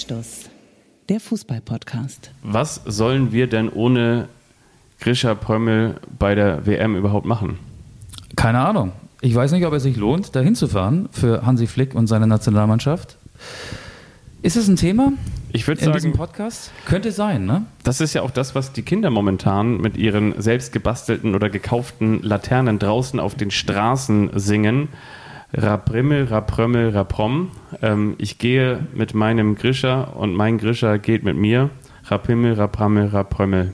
Anstoß, der Fußball-Podcast. Was sollen wir denn ohne Grisha Prömmel bei der WM überhaupt machen? Keine Ahnung. Ich weiß nicht, ob es sich lohnt, da hinzufahren für Hansi Flick und seine Nationalmannschaft. Ist es ein Thema Ich würde in diesem sagen, Podcast? Könnte sein, ne? das ist ja auch das, was die Kinder momentan mit ihren selbst gebastelten oder gekauften Laternen draußen auf den Straßen singen. Rabrimmel, Raprömmel, Raprom. Ähm, ich gehe mit meinem Grisha und mein Grisha geht mit mir. Rapimmel, Raprammel, Raprömmel.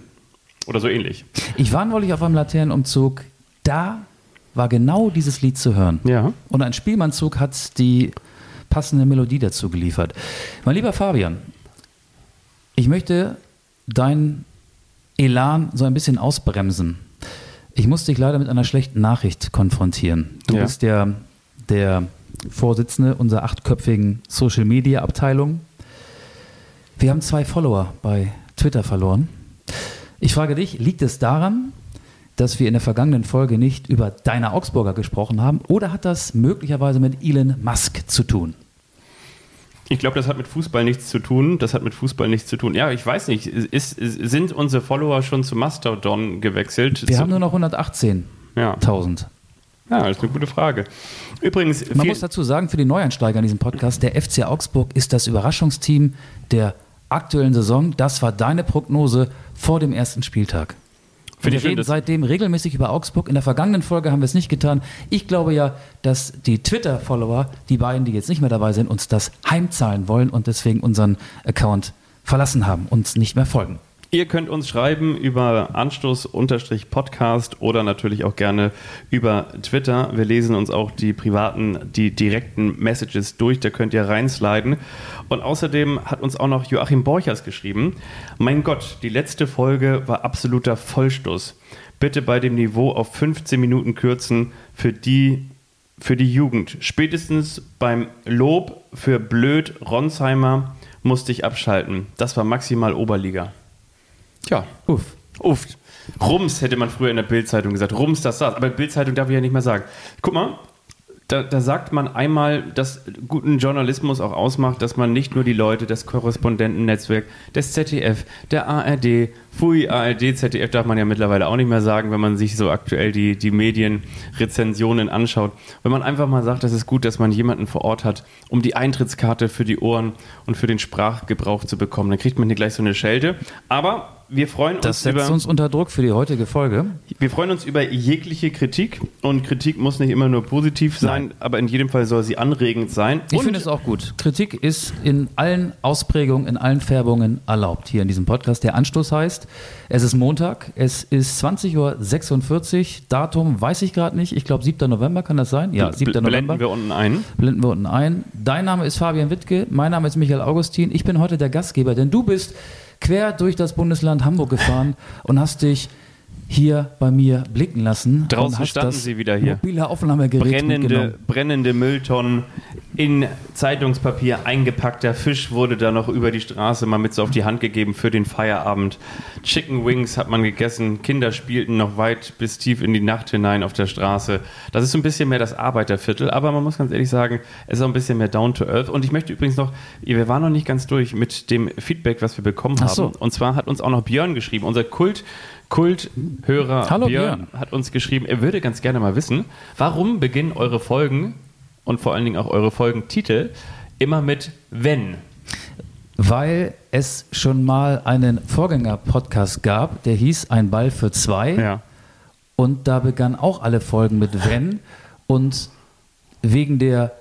Oder so ähnlich. Ich war neulich auf einem Laternenumzug. Da war genau dieses Lied zu hören. Ja. Und ein Spielmannzug hat die passende Melodie dazu geliefert. Mein lieber Fabian, ich möchte deinen Elan so ein bisschen ausbremsen. Ich muss dich leider mit einer schlechten Nachricht konfrontieren. Du Ja. bist ja der Vorsitzende unserer achtköpfigen Social Media Abteilung. Wir haben zwei Follower bei Twitter verloren. Ich frage dich, liegt es daran, dass wir in der vergangenen Folge nicht über deine Augsburger gesprochen haben oder hat das möglicherweise mit Elon Musk zu tun? Ich glaube, das hat mit Fußball nichts zu tun. Das hat mit Fußball nichts zu tun. Ja, ich weiß nicht. Ist, ist, sind unsere Follower schon zu Mastodon gewechselt? Wir zu, haben nur noch 118.000. ja. Ja, das ist eine gute Frage. Übrigens, Man muss dazu sagen, für die Neueinsteiger in diesem Podcast, der FC Augsburg ist das Überraschungsteam der aktuellen Saison. Das war deine Prognose vor dem ersten Spieltag. Und wir schön, reden seitdem regelmäßig über Augsburg. In der vergangenen Folge haben wir es nicht getan. Ich glaube ja, dass die Twitter-Follower, die beiden, die jetzt nicht mehr dabei sind, uns das heimzahlen wollen und deswegen unseren Account verlassen haben, uns nicht mehr folgen. Ihr könnt uns schreiben über Anstoß-Podcast oder natürlich auch gerne über Twitter. Wir lesen uns auch die privaten, die direkten Messages durch. Da könnt ihr reinsliden. Und außerdem hat uns auch noch Joachim Borchers geschrieben. Mein Gott, die letzte Folge war absoluter Vollstoß. Bitte bei dem Niveau auf 15 Minuten kürzen für die für die Jugend. Spätestens beim Lob für Blöd Ronsheimer musste ich abschalten. Das war maximal Oberliga. Tja, Uff. uff. Rums hätte man früher in der Bildzeitung gesagt. Rums, das saß. Aber Bildzeitung darf ich ja nicht mehr sagen. Guck mal, da, da sagt man einmal, dass guten Journalismus auch ausmacht, dass man nicht nur die Leute des Korrespondentennetzwerks, des ZDF, der ARD, Fui, ARD, ZDF darf man ja mittlerweile auch nicht mehr sagen, wenn man sich so aktuell die, die Medienrezensionen anschaut. Wenn man einfach mal sagt, das ist gut, dass man jemanden vor Ort hat, um die Eintrittskarte für die Ohren und für den Sprachgebrauch zu bekommen, dann kriegt man hier gleich so eine Schelte. Aber wir freuen Das uns setzt über... uns unter Druck für die heutige Folge. Wir freuen uns über jegliche Kritik und Kritik muss nicht immer nur positiv sein, aber in jedem Fall soll sie anregend sein. Ich finde es auch gut. Kritik ist in allen Ausprägungen, in allen Färbungen erlaubt hier in diesem Podcast. Der Anstoß heißt, es ist Montag, es ist 20.46 Uhr, Datum weiß ich gerade nicht. Ich glaube 7. November kann das sein? Ja, 7. blenden November. wir unten ein. Blenden wir unten ein. Dein Name ist Fabian Wittke, mein Name ist Michael Augustin. Ich bin heute der Gastgeber, denn du bist quer durch das Bundesland Hamburg gefahren und hast dich hier bei mir blicken lassen. Draußen standen das sie wieder hier. Mobile Aufnahmegerät Brennende, brennende Mülltonnen in Zeitungspapier eingepackter Fisch wurde da noch über die Straße mal mit so auf die Hand gegeben für den Feierabend. Chicken Wings hat man gegessen, Kinder spielten noch weit bis tief in die Nacht hinein auf der Straße. Das ist so ein bisschen mehr das Arbeiterviertel, aber man muss ganz ehrlich sagen, es ist auch ein bisschen mehr down to earth. Und ich möchte übrigens noch, wir waren noch nicht ganz durch mit dem Feedback, was wir bekommen so. haben. Und zwar hat uns auch noch Björn geschrieben, unser Kult. Kulthörer Hallo, Björn, hat uns geschrieben, er würde ganz gerne mal wissen, warum beginnen eure Folgen und vor allen Dingen auch eure Folgentitel immer mit wenn? Weil es schon mal einen Vorgänger-Podcast gab, der hieß Ein Ball für zwei. Ja. Und da begannen auch alle Folgen mit Wenn. Und wegen der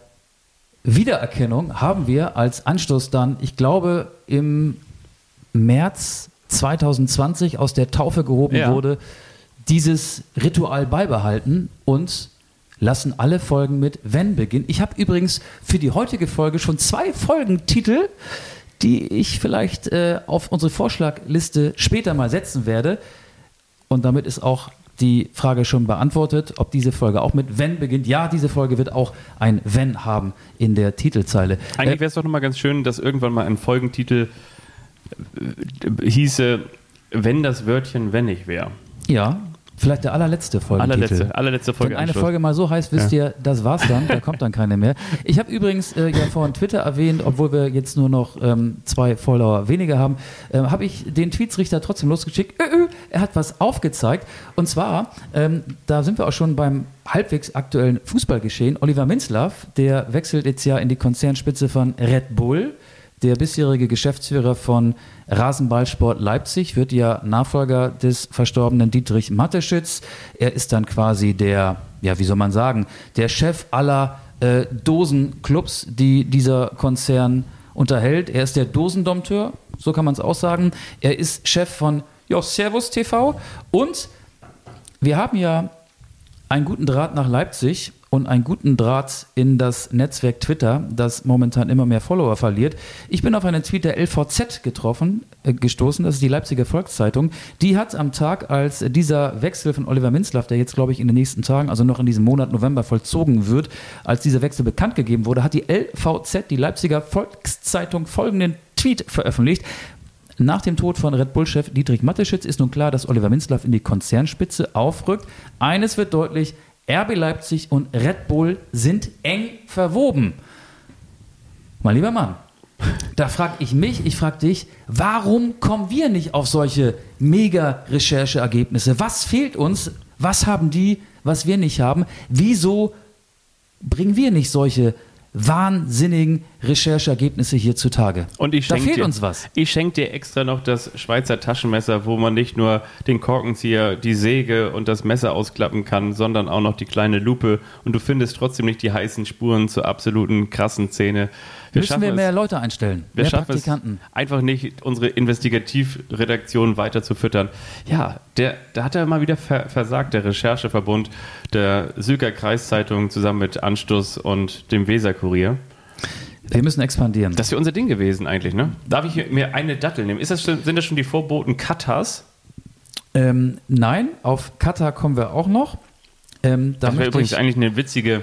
Wiedererkennung haben wir als Anstoß dann, ich glaube, im März 2020 aus der Taufe gehoben Ja. wurde, dieses Ritual beibehalten und lassen alle Folgen mit Wenn beginnen. Ich habe übrigens für die heutige Folge schon zwei Folgentitel, die ich vielleicht äh, auf unsere Vorschlagliste später mal setzen werde. Und damit ist auch die Frage schon beantwortet, ob diese Folge auch mit Wenn beginnt. Ja, diese Folge wird auch ein Wenn haben in der Titelzeile. Eigentlich Äh, wäre es doch nochmal ganz schön, dass irgendwann mal ein Folgentitel hieße, wenn das Wörtchen wenn ich wäre. ja, Vielleicht der allerletzte Folgentitel. Allerletzte, allerletzte Folge. Wenn eine. Folge mal so heißt, wisst ihr, das war's dann, da kommt dann keine mehr. Ich habe übrigens äh, ja vorhin Twitter erwähnt, obwohl wir jetzt nur noch ähm, zwei Follower weniger haben, äh, habe ich den Tweetsrichter trotzdem losgeschickt. Ö, ö, er hat was aufgezeigt. Und zwar, ähm, da sind wir auch schon beim halbwegs aktuellen Fußballgeschehen. Oliver Minzlaff, der wechselt jetzt ja in die Konzernspitze von Red Bull. Der bisherige Geschäftsführer von Rasenballsport Leipzig wird ja Nachfolger des verstorbenen Dietrich Mateschitz. Er ist dann quasi der, ja, wie soll man sagen, der Chef aller äh, Dosenclubs, die dieser Konzern unterhält. Er ist der Dosendompteur, so kann man es auch sagen. Er ist Chef von ja, Servus TV und wir haben ja einen guten Draht nach Leipzig und einen guten Draht in das Netzwerk Twitter, das momentan immer mehr Follower verliert. Ich bin auf einen Tweet der LVZ getroffen, äh, gestoßen, das ist die Leipziger Volkszeitung. Die hat am Tag, als dieser Wechsel von Oliver Minzlaff, der jetzt glaube ich in den nächsten Tagen, also noch in diesem Monat November vollzogen wird, als dieser Wechsel bekannt gegeben wurde, hat die LVZ, die Leipziger Volkszeitung, folgenden Tweet veröffentlicht. Nach dem Tod von Red Bull-Chef Dietrich Mateschitz ist nun klar, dass Oliver Minzlaff in die Konzernspitze aufrückt. Eines wird deutlich, RB Leipzig und Red Bull sind eng verwoben. Mein lieber Mann, da frage ich mich, ich frage dich, warum kommen wir nicht auf solche Mega-Rechercheergebnisse? Was fehlt uns? Was haben die, was wir nicht haben? Wieso bringen wir nicht solche wahnsinnigen Rechercheergebnisse hier zutage? Und ich da fehlt dir, uns was. Ich schenke dir extra noch das Schweizer Taschenmesser, wo man nicht nur den Korkenzieher, die Säge und das Messer ausklappen kann, sondern auch noch die kleine Lupe. Und du findest trotzdem nicht die heißen Spuren zur absoluten krassen Szene. Müssen schaffen wir es- mehr Leute einstellen? wir mehr schaffen Praktikanten? es einfach nicht, unsere Investigativredaktion weiter zu füttern. Ja, der, da hat er mal wieder ver versagt, der Rechercheverbund der Süger Kreiszeitung zusammen mit Anstoß und dem Weserkurier. Wir müssen expandieren. Das wäre unser Ding gewesen eigentlich, ne? Darf ich mir eine Dattel nehmen? Ist das sind das schon die Vorboten Katas? Ähm, nein, auf Katar kommen wir auch noch. Ähm, da Das wäre übrigens ich, eigentlich eine witzige,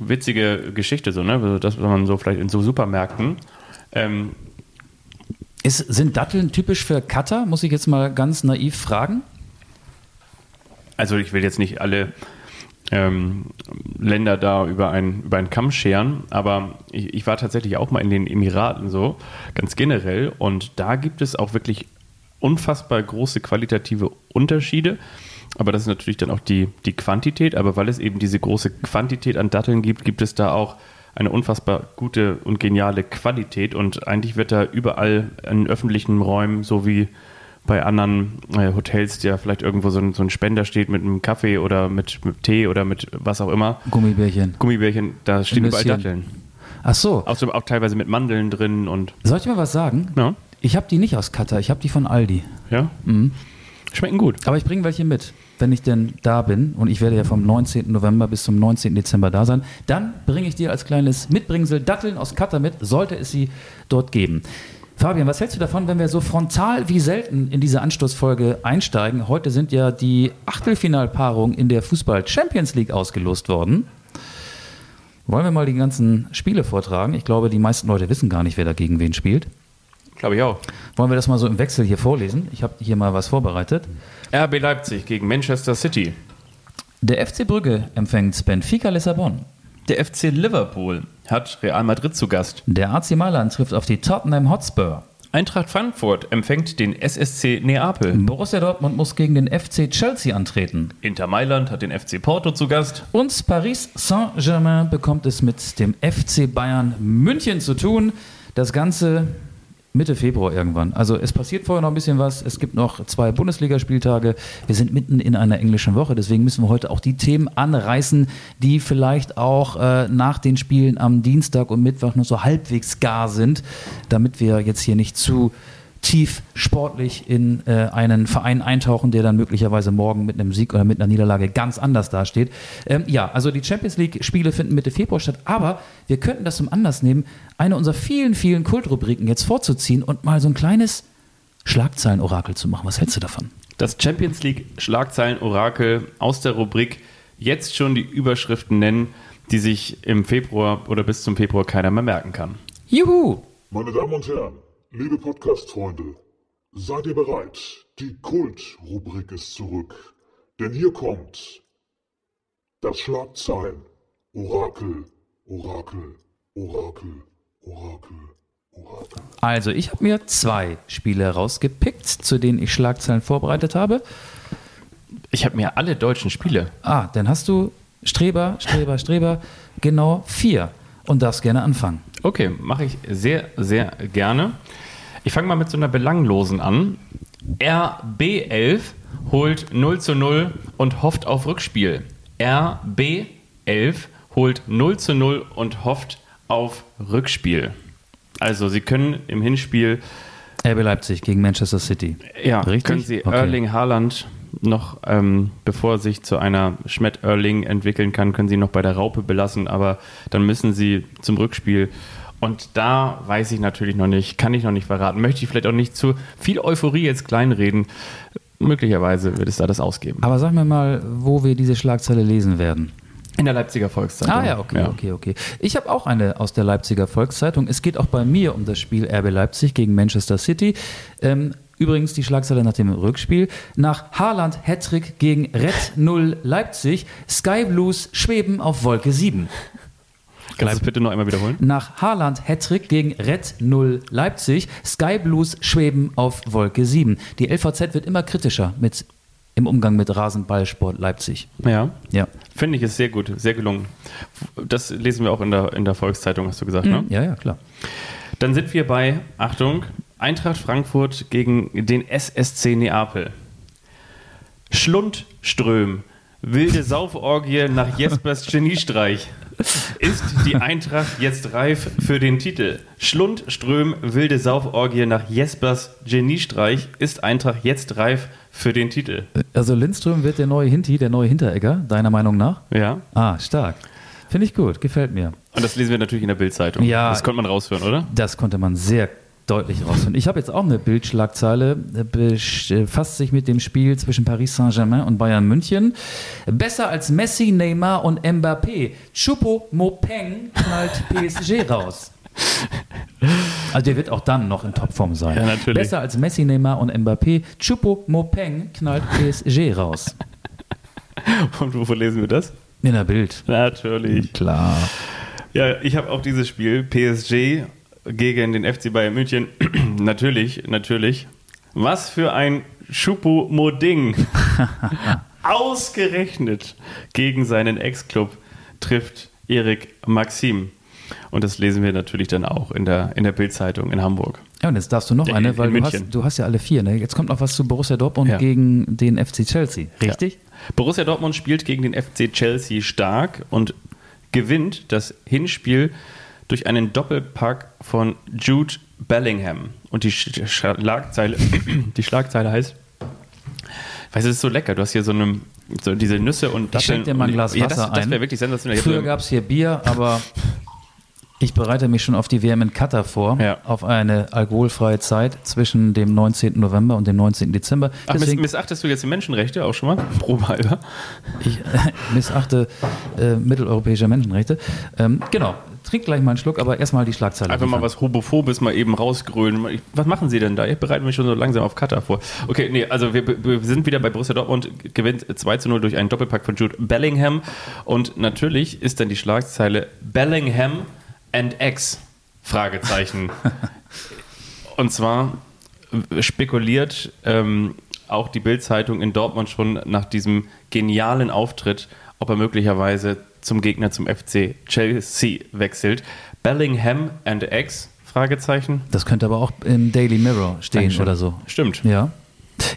witzige Geschichte, so, ne? Also Das, was man so vielleicht in so Supermärkten. Ähm, ist, sind Datteln typisch für Katar? Muss ich jetzt mal ganz naiv fragen. also ich will jetzt nicht alle ähm, Länder da über einen, über einen Kamm scheren, aber ich, ich war tatsächlich auch mal in den Emiraten so, ganz generell, und da gibt es auch wirklich unfassbar große qualitative Unterschiede. Aber das ist natürlich dann auch die, die Quantität, aber weil es eben diese große Quantität an Datteln gibt, gibt es da auch eine unfassbar gute und geniale Qualität und eigentlich wird da überall in öffentlichen Räumen, so wie bei anderen äh, Hotels, der vielleicht irgendwo so ein, so ein Spender steht mit einem Kaffee oder mit, mit Tee oder mit was auch immer, Gummibärchen. Gummibärchen, da stehen überall. Datteln. Ach so. Auch, so, auch teilweise mit Mandeln drin und Soll ich mal was sagen? ja, Ich habe die nicht aus Katar, ich habe die von Aldi. ja. schmecken gut. Aber ich bringe welche mit, wenn ich denn da bin. Und ich werde ja vom 19. November bis zum 19. Dezember da sein. Dann bringe ich dir als kleines Mitbringsel Datteln aus Katar mit, sollte es sie dort geben. Fabian, was hältst du davon, wenn wir so frontal wie selten in diese Anstoßfolge einsteigen? Heute sind ja die Achtelfinalpaarungen in der Fußball Champions League ausgelost worden. Wollen wir mal die ganzen Spiele vortragen? Ich glaube, die meisten Leute wissen gar nicht, wer da gegen wen spielt. Glaube ich auch. Wollen wir das mal so im Wechsel hier vorlesen? Ich habe hier mal was vorbereitet. RB Leipzig gegen Manchester City. Der FC Brügge empfängt Benfica Lissabon. Der FC Liverpool hat Real Madrid zu Gast. Der AC Mailand trifft auf die Tottenham Hotspur. Eintracht Frankfurt empfängt den SSC Neapel. Borussia Dortmund muss gegen den FC Chelsea antreten. Inter Mailand hat den FC Porto zu Gast. Und Paris Saint-Germain bekommt es mit dem FC Bayern München zu tun. Das Ganze Mitte Februar irgendwann. Also es passiert vorher noch ein bisschen was. Es gibt noch zwei Bundesligaspieltage. Wir sind mitten in einer englischen Woche. Deswegen müssen wir heute auch die Themen anreißen, die vielleicht auch äh, nach den Spielen am Dienstag und Mittwoch noch so halbwegs gar sind, damit wir jetzt hier nicht zu tief sportlich in äh, einen Verein eintauchen, der dann möglicherweise morgen mit einem Sieg oder mit einer Niederlage ganz anders dasteht. Ähm, ja, also die Champions League-Spiele finden Mitte Februar statt, aber wir könnten das zum Anlass nehmen, eine unserer vielen, vielen Kultrubriken jetzt vorzuziehen und mal so ein kleines Schlagzeilenorakel zu machen. Was hältst du davon? Das Champions League Schlagzeilen-Orakel aus der Rubrik jetzt schon die Überschriften nennen, die sich im Februar oder bis zum Februar keiner mehr merken kann. Juhu! Meine Damen und Herren, liebe Podcast-Freunde, seid ihr bereit? Die Kult-Rubrik ist zurück. Denn hier kommt das Schlagzeilen. Orakel, Orakel, Orakel, Orakel, Orakel. Also, ich habe mir zwei Spiele rausgepickt, zu denen ich Schlagzeilen vorbereitet habe. Ich habe mir alle deutschen Spiele. Ah, dann hast du Streber, Streber, Streber, genau vier und darfst gerne anfangen. Okay, mache ich sehr, sehr gerne. Ich fange mal mit so einer belanglosen an. RB11 holt 0 zu 0 und hofft auf Rückspiel. RB11 holt 0 zu 0 und hofft auf Rückspiel. Also sie können im Hinspiel, RB Leipzig gegen Manchester City. ja, Richtig? können sie Okay. Erling Haaland noch, ähm, bevor sich zu einer Schmett-Erling entwickeln kann, können sie ihn noch bei der Raupe belassen, aber dann müssen sie zum Rückspiel. Und da weiß ich natürlich noch nicht, kann ich noch nicht verraten, möchte ich vielleicht auch nicht zu viel Euphorie jetzt kleinreden. Möglicherweise wird es da das ausgeben. Aber sag mir mal, wo wir diese Schlagzeile lesen werden. In der Leipziger Volkszeitung. Ah ja, okay, okay, okay. Ich habe auch eine aus der Leipziger Volkszeitung. Es geht auch bei mir um das Spiel RB Leipzig gegen Manchester City. Ähm, übrigens die Schlagzeile nach dem Rückspiel. Nach Haaland Hattrick gegen Red 0 Leipzig, Sky Blues schweben auf Wolke 7. Kannst du es bitte noch einmal wiederholen? Nach Haaland Hattrick gegen Red 0 Leipzig, Sky Blues schweben auf Wolke 7. Die LVZ wird immer kritischer mit, im Umgang mit Rasenballsport Leipzig. Ja. Ja. Finde ich ist sehr gut, sehr gelungen. Das lesen wir auch in der, in der Volkszeitung, hast du gesagt, ne? Ja, ja, klar. Dann sind wir bei, Achtung, Eintracht Frankfurt gegen den SSC Neapel. Schlundström, wilde Sauforgie nach Jespers Geniestreich. Ist die Eintracht jetzt reif für den Titel? Schlundström, wilde Sauforgie nach Jespers Geniestreich. Ist Eintracht jetzt reif für den Titel? Also Lindström wird der neue Hinti, der neue Hinteregger, deiner Meinung nach? Ja. Ah, stark. Finde ich gut, gefällt mir. Und das lesen wir natürlich in der Bildzeitung. Ja. Das konnte man raushören, oder? Das konnte man sehr deutlich rausfinden. Ich habe jetzt auch eine Bildschlagzeile, äh, befasst sich mit dem Spiel zwischen Paris Saint-Germain und Bayern München. Besser als Messi, Neymar und Mbappé. Chupo Mopeng knallt PSG raus. Also der wird auch dann noch in Topform sein. Ja, natürlich. Besser als Messi, Neymar und Mbappé. Chupo Mopeng knallt PSG raus. Und wovon lesen wir das? In der Bild. Natürlich. Klar. Ja, ich habe auch dieses Spiel PSG gegen den FC Bayern München. natürlich, natürlich. Was für ein Choupo-Moding. Ausgerechnet gegen seinen Ex-Club trifft Erik Maxim. Und das lesen wir natürlich dann auch in der, in der Bildzeitung in Hamburg. Ja, und jetzt darfst du noch In- eine, in weil du hast, du hast ja alle vier. Ne? Jetzt kommt noch was zu Borussia Dortmund Ja. gegen den FC Chelsea. Richtig? Ja. Borussia Dortmund spielt gegen den FC Chelsea stark und gewinnt das Hinspiel durch einen Doppelpack von Jude Bellingham. Und die Sch- Schlagzeile, die Schlagzeile heißt, du, es ist so lecker. Du hast hier so, eine, so diese Nüsse und Ich schenk dir mal ein Glas ja, Wasser das, das ein. wäre wirklich sensationell. Früher gab es hier Bier, aber ich bereite mich schon auf die WM in Katar vor. Ja. Auf eine alkoholfreie Zeit zwischen dem 19. November und dem 19. Dezember. Ach, Deswegen, missachtest du jetzt die Menschenrechte auch schon mal? Probehalber. ich äh, missachte äh, mitteleuropäische Menschenrechte. Ähm, genau. Trink gleich mal einen Schluck, aber erstmal die Schlagzeile. Einfach mal was Homophobes mal eben rausgrölen. Was machen Sie denn da? Ich bereite mich schon so langsam auf Katar vor. Okay, nee, also wir, wir sind wieder bei Borussia Dortmund, gewinnt 2 zu 0 durch einen Doppelpack von Jude Bellingham. Und natürlich ist dann die Schlagzeile Bellingham and X? Fragezeichen. Und zwar spekuliert ähm, auch die Bild-Zeitung in Dortmund schon nach diesem genialen Auftritt, ob er möglicherweise zum Gegner zum FC Chelsea wechselt. Bellingham and X? Fragezeichen. Das könnte aber auch im Daily Mirror stehen Dankeschön. oder so. Stimmt. Ja.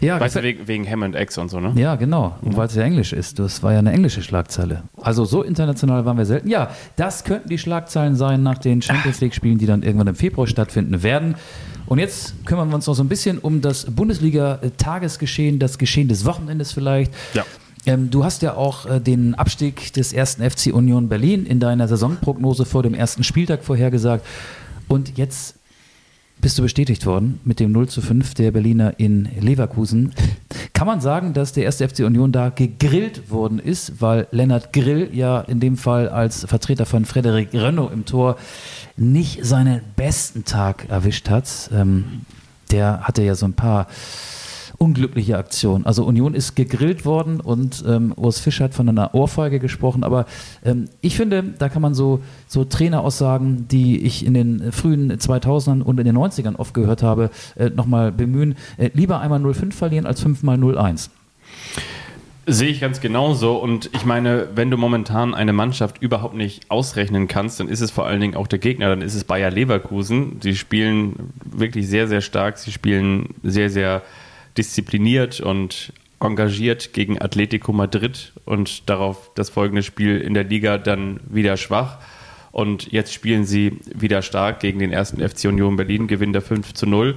Ja, Weißt du, wegen, wegen Ham and X und so, ne? Ja, genau. Und weil es ja Englisch ist. Das war ja eine englische Schlagzeile. Also so international waren wir selten. Ja, das könnten die Schlagzeilen sein nach den Champions League-Spielen, die dann irgendwann im Februar stattfinden werden. Und jetzt kümmern wir uns noch so ein bisschen um das Bundesliga-Tagesgeschehen, das Geschehen des Wochenendes vielleicht. Ja. Ähm, du hast ja auch äh, den Abstieg des ersten FC Union Berlin in deiner Saisonprognose vor dem ersten Spieltag vorhergesagt. Und jetzt bist du bestätigt worden mit dem 0 zu 5 der Berliner in Leverkusen. Kann man sagen, dass der erste FC Union da gegrillt worden ist, weil Lennart Grill ja in dem Fall als Vertreter von Frederik Renault im Tor nicht seinen besten Tag erwischt hat. Ähm, der hatte ja so ein paar unglückliche Aktion. Also Union ist gegrillt worden und ähm, Urs Fischer hat von einer Ohrfeige gesprochen, aber ähm, ich finde, da kann man so, so Traineraussagen, die ich in den frühen 2000ern und in den 90ern oft gehört habe, äh, nochmal bemühen. Äh, lieber einmal 0-5 verlieren als fünfmal 0-1. Sehe ich ganz genauso. Und ich meine, wenn du momentan eine Mannschaft überhaupt nicht ausrechnen kannst, dann ist es vor allen Dingen auch der Gegner, dann ist es Bayer Leverkusen. Sie spielen wirklich sehr, sehr stark. Sie spielen sehr, sehr diszipliniert und engagiert gegen Atletico Madrid und darauf das folgende Spiel in der Liga dann wieder schwach. Und jetzt spielen sie wieder stark gegen den ersten FC Union Berlin, gewinnen da 5 zu 0.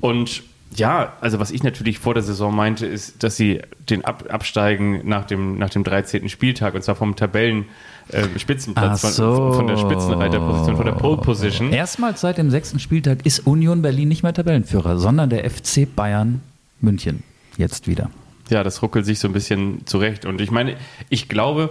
Und ja, also was ich natürlich vor der Saison meinte, ist, dass sie den Ab Absteigen nach dem, nach dem 13. Spieltag und zwar vom Tabellen äh, Spitzenplatz, so. von, von, der Spitzenreiterposition, von der Pole Position. Erstmals seit dem sechsten Spieltag ist Union Berlin nicht mehr Tabellenführer, sondern der FC Bayern München. Jetzt wieder. Ja, das ruckelt sich so ein bisschen zurecht. Und ich meine, ich glaube,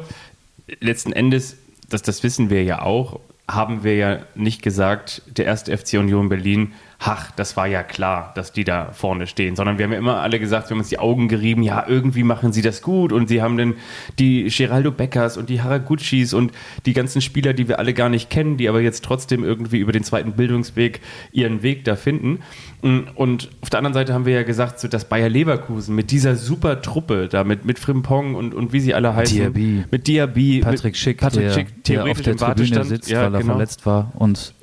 letzten Endes, das, das wissen wir ja auch, haben wir ja nicht gesagt, der erste FC Union Berlin ach, das war ja klar, dass die da vorne stehen, sondern wir haben ja immer alle gesagt, wir haben uns die Augen gerieben, ja, irgendwie machen sie das gut und sie haben dann die Geraldo Beckers und die Haraguchis und die ganzen Spieler, die wir alle gar nicht kennen, die aber jetzt trotzdem irgendwie über den zweiten Bildungsweg ihren Weg da finden. Und auf der anderen Seite haben wir ja gesagt, so dass Bayer Leverkusen mit dieser super Truppe da mit, mit Frimpong und, und wie sie alle heißen, Diaby. mit Diaby, Patrick Schick, Patrick der, Schick der auf theoretisch der im Tribüne Wartestand sitzt, ja, weil er genau. verletzt war und,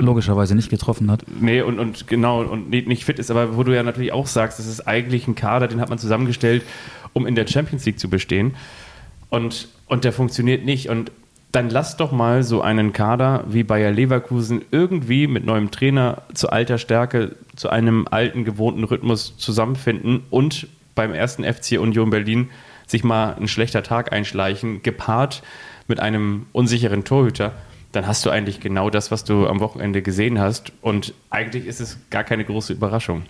logischerweise nicht getroffen hat. Nee, und, und genau, und nicht, nicht fit ist, aber wo du ja natürlich auch sagst, das ist eigentlich ein Kader, den hat man zusammengestellt, um in der Champions League zu bestehen. Und, und der funktioniert nicht. Und dann lass doch mal so einen Kader wie Bayer Leverkusen irgendwie mit neuem Trainer zu alter Stärke, zu einem alten, gewohnten Rhythmus zusammenfinden und beim ersten FC Union Berlin sich mal ein schlechter Tag einschleichen, gepaart mit einem unsicheren Torhüter dann hast du eigentlich genau das, was du am Wochenende gesehen hast. Und eigentlich ist es gar keine große Überraschung.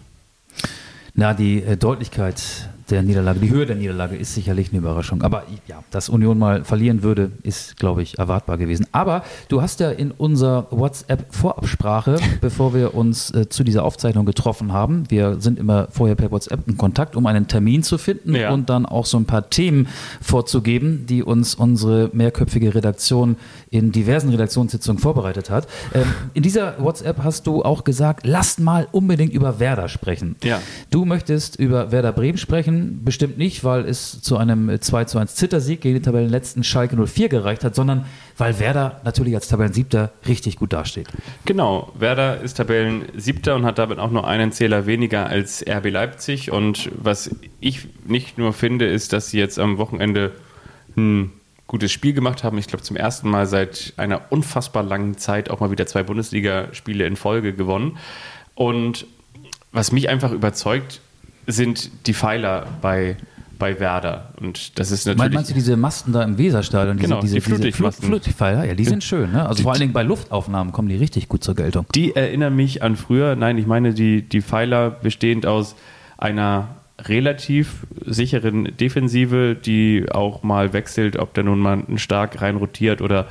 Na, die äh, Deutlichkeit der Niederlage, die Höhe der Niederlage ist sicherlich eine Überraschung. Aber ja, dass Union mal verlieren würde, ist, glaube ich, erwartbar gewesen. Aber du hast ja in unserer WhatsApp-Vorabsprache, bevor wir uns äh, zu dieser Aufzeichnung getroffen haben, wir sind immer vorher per WhatsApp in Kontakt, um einen Termin zu finden Ja. und dann auch so ein paar Themen vorzugeben, die uns unsere mehrköpfige Redaktion in diversen Redaktionssitzungen vorbereitet hat. Ähm, in dieser WhatsApp hast du auch gesagt, lasst mal unbedingt über Werder sprechen. Ja. Du möchtest über Werder Bremen sprechen, bestimmt nicht, weil es zu einem 2 zu 1 Zittersieg gegen den Tabellenletzten Schalke 04 gereicht hat, sondern weil Werder natürlich als Tabellensiebter richtig gut dasteht. Genau, Werder ist Tabellensiebter und hat damit auch nur einen Zähler weniger als RB Leipzig. Und was ich nicht nur finde, ist, dass sie jetzt am Wochenende ein gutes Spiel gemacht haben. Ich glaube, zum ersten Mal seit einer unfassbar langen Zeit auch mal wieder zwei Bundesligaspiele in Folge gewonnen. Und was mich einfach überzeugt, sind die Pfeiler bei, bei Werder. Und das ist natürlich. Meinst du diese Masten da im Weserstadion? Diese, Genau, diese, die Flutlichtmasten. Flut- Flutlichtpfeiler, ja, die sind schön. Ne? Also vor allen Dingen bei Luftaufnahmen kommen die richtig gut zur Geltung. Die erinnern mich an früher. Nein, ich meine die, die Pfeiler bestehend aus einer relativ sicheren Defensive, die auch mal wechselt, ob da nun mal ein Stark rein rotiert oder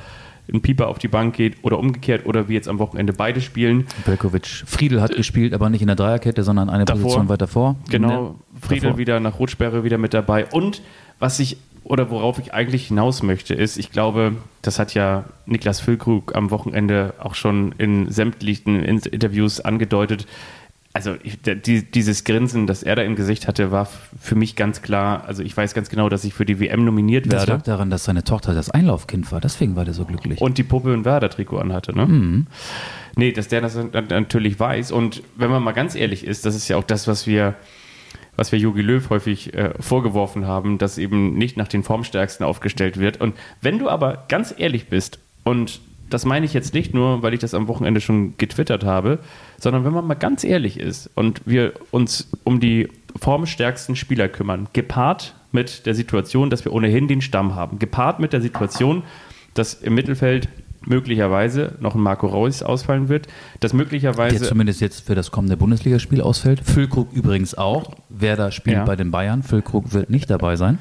ein Pieper auf die Bank geht oder umgekehrt oder wie jetzt am Wochenende beide spielen. Belkovic, Friedel hat gespielt, aber nicht in der Dreierkette, sondern eine Davor. Position weiter vor. Genau, Ne? Friedel Davor. wieder nach Rotsperre wieder mit dabei. Und was ich, oder worauf ich eigentlich hinaus möchte, ist, ich glaube, das hat ja Niklas Füllkrug am Wochenende auch schon in sämtlichen In- Interviews angedeutet. Also ich, die, dieses Grinsen, das er da im Gesicht hatte, war für mich ganz klar. Also ich weiß ganz genau, dass ich für die WM nominiert Das werde. lag daran, dass seine Tochter das Einlaufkind war. Deswegen war der so glücklich. Und die Puppe und Werder-Trikot anhatte, ne? Mhm. Nee, dass der das natürlich weiß. Und wenn man mal ganz ehrlich ist, das ist ja auch das, was wir, was wir Jogi Löw häufig äh, vorgeworfen haben, dass eben nicht nach den Formstärksten aufgestellt wird. Und wenn du aber ganz ehrlich bist, und das meine ich jetzt nicht nur, weil ich das am Wochenende schon getwittert habe, sondern wenn man mal ganz ehrlich ist und wir uns um die formstärksten Spieler kümmern, gepaart mit der Situation, dass wir ohnehin den Stamm haben, gepaart mit der Situation, dass im Mittelfeld möglicherweise noch ein Marco Reus ausfallen wird, dass Der möglicherweise zumindest jetzt für das kommende Bundesligaspiel ausfällt. Füllkrug übrigens auch. Werder spielt Ja. bei den Bayern. Füllkrug wird nicht dabei sein.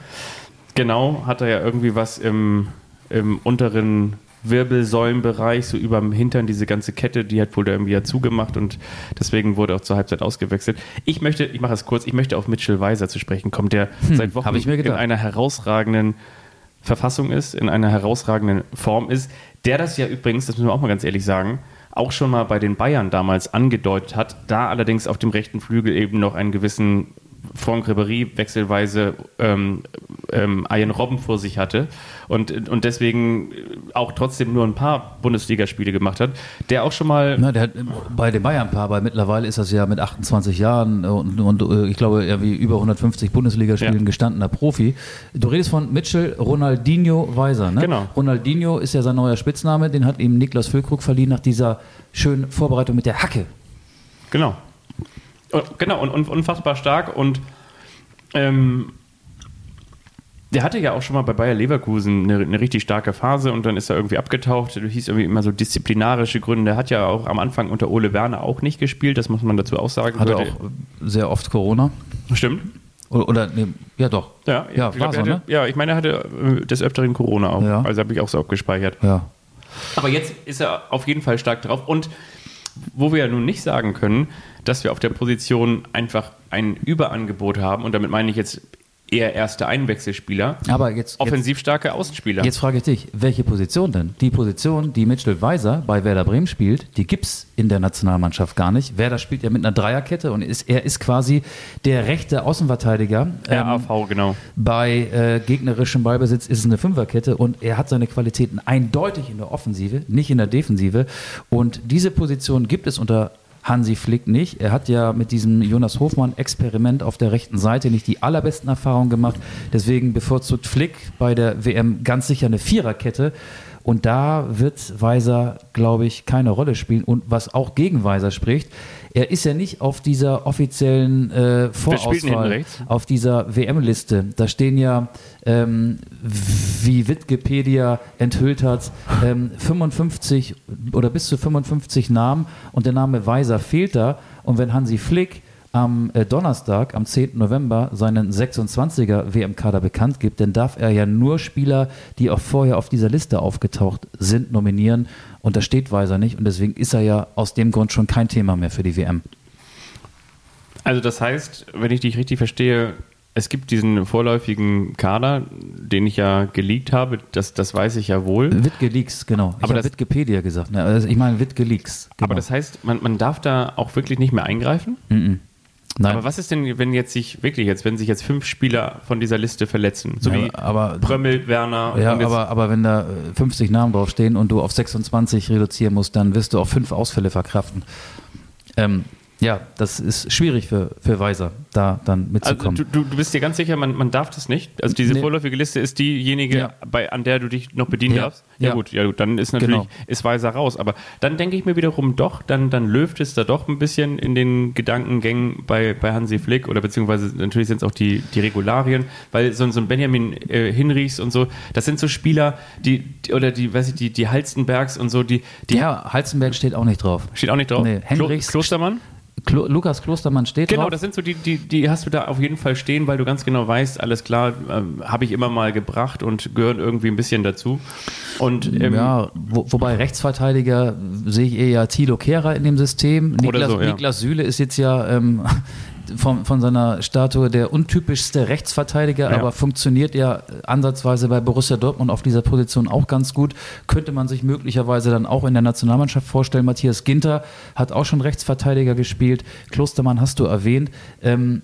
genau hat er ja irgendwie was im, im unteren Wirbelsäulenbereich, so über dem Hintern, diese ganze Kette, die hat wohl da irgendwie ja zugemacht und deswegen wurde auch zur Halbzeit ausgewechselt. Ich möchte, ich mache es kurz, ich möchte auf Mitchell Weiser zu sprechen kommen, der seit Wochen hab ich mir in einer herausragenden Verfassung ist, in einer herausragenden Form ist, der das ja übrigens, das müssen wir auch mal ganz ehrlich sagen, auch schon mal bei den Bayern damals angedeutet hat, da allerdings auf dem rechten Flügel eben noch einen gewissen Franck Ribéry wechselweise ähm, ähm, Ian Robben vor sich hatte und, und deswegen auch trotzdem nur ein paar Bundesligaspiele gemacht hat, der auch schon mal Na, der hat bei den Bayern ein paar, weil mittlerweile ist das ja mit 28 Jahren und, und äh, ich glaube, er wie über 150 Bundesligaspielen Ja. gestandener Profi. Du redest von Mitchell Ronaldinho Weiser, ne? Genau. Ronaldinho ist ja sein neuer Spitzname, den hat ihm Niklas Füllkrug verliehen nach dieser schönen Vorbereitung mit der Hacke. Genau. Genau, und, und unfassbar stark und ähm, der hatte ja auch schon mal bei Bayer Leverkusen eine, eine richtig starke Phase und dann ist er irgendwie abgetaucht. Das hieß irgendwie immer so disziplinarische Gründe. Er hat ja auch am Anfang unter Ole Werner auch nicht gespielt, das muss man dazu auch sagen. Hatte Würde- auch sehr oft Corona. Stimmt. Oder, oder nee, ja doch. Ja, Ja, ich, glaub, so, hatte, ja, ich meine, er hatte äh, des Öfteren Corona auch. Ja. Also habe ich auch so abgespeichert. Ja. Aber jetzt ist er auf jeden Fall stark drauf. Und wo wir ja nun nicht sagen können, dass wir auf der Position einfach ein Überangebot haben, und damit meine ich jetzt eher erste Einwechselspieler, Aber jetzt, jetzt, offensiv starke Außenspieler. jetzt frage ich dich, welche Position denn? Die Position, die Mitchell Weiser bei Werder Bremen spielt, die gibt es in der Nationalmannschaft gar nicht. Werder spielt ja mit einer Dreierkette und ist, er ist quasi der rechte Außenverteidiger. Ähm, RAV, genau. Bei äh, gegnerischem Ballbesitz ist es eine Fünferkette und er hat seine Qualitäten eindeutig in der Offensive, nicht in der Defensive. Und diese Position gibt es unter Hansi Flick nicht. Er hat ja mit diesem Jonas Hofmann-Experiment auf der rechten Seite nicht die allerbesten Erfahrungen gemacht. Deswegen bevorzugt Flick bei der WM ganz sicher eine Viererkette. Und da wird Weiser, glaube ich, keine Rolle spielen. Und was auch gegen Weiser spricht, er ist ja nicht auf dieser offiziellen äh, Vorauswahl auf dieser WM-Liste. Da stehen ja, ähm, wie Wikipedia enthüllt hat, ähm, 55 oder bis zu 55 Namen und der Name Weiser fehlt da. Und wenn Hansi Flick am äh, Donnerstag, am 10. November, seinen 26er WM-Kader bekannt gibt, dann darf er ja nur Spieler, die auch vorher auf dieser Liste aufgetaucht sind, nominieren. Und da steht Weiser nicht. Und deswegen ist er ja aus dem Grund schon kein Thema mehr für die WM. Also das heißt, wenn ich dich richtig verstehe, es gibt diesen vorläufigen Kader, den ich ja geleakt habe, das, das weiß ich ja wohl. Wittgeleaks, genau. Ich Aber habe das- Wikipedia gesagt. Ne? Also ich meine Wittgeleaks. Genau. Aber das heißt, man, man darf da auch wirklich nicht mehr eingreifen? Nein. Aber was ist denn, wenn jetzt sich wirklich jetzt, wenn sich jetzt fünf Spieler von dieser Liste verletzen? So Ja, wie aber- Prömmel, Werner ja, aber, aber wenn da äh, 50 Namen draufstehen und du auf 26 reduzieren musst, dann wirst du auch fünf Ausfälle verkraften. Ähm, ja, das ist schwierig für, für Weiser, da dann also mitzukommen. du, du, du bist dir ganz sicher, man, man darf das nicht? Also diese Nee. vorläufige Liste ist diejenige, Ja. bei, an der du dich noch bedienen Ja. darfst? Ja, Ja. gut, ja gut, dann ist natürlich, Genau. ist Weiser raus. Aber dann denke ich mir wiederum doch, dann, dann löft es da doch ein bisschen in den Gedankengängen bei, bei Hansi Flick oder beziehungsweise natürlich sind es auch die, die Regularien, weil so, ein- so ein Benjamin äh, Hinrichs und so, das sind so Spieler, die, die oder die, weiß ich, die, die Halstenbergs und so, die, die ja, Halzenberg steht auch nicht drauf. steht auch nicht drauf. Nee, Klo Henrichs- Klostermann? Klo Lukas Klostermann steht Genau, drauf. das sind so die, die, die hast du da auf jeden Fall stehen, weil du ganz genau weißt, alles klar, ähm, habe ich immer mal gebracht und gehören irgendwie ein bisschen dazu. Und ähm, ja, wo, wobei Rechtsverteidiger sehe ich eher Thilo Kehrer in dem System. Niklas, so, ja. Niklas Süle ist jetzt ja ähm, von, von seiner Statue der untypischste Rechtsverteidiger, Ja. aber funktioniert ja ansatzweise bei Borussia Dortmund auf dieser Position auch ganz gut. Könnte man sich möglicherweise dann auch in der Nationalmannschaft vorstellen. Matthias Ginter hat auch schon Rechtsverteidiger gespielt. Klostermann hast du erwähnt. Ähm,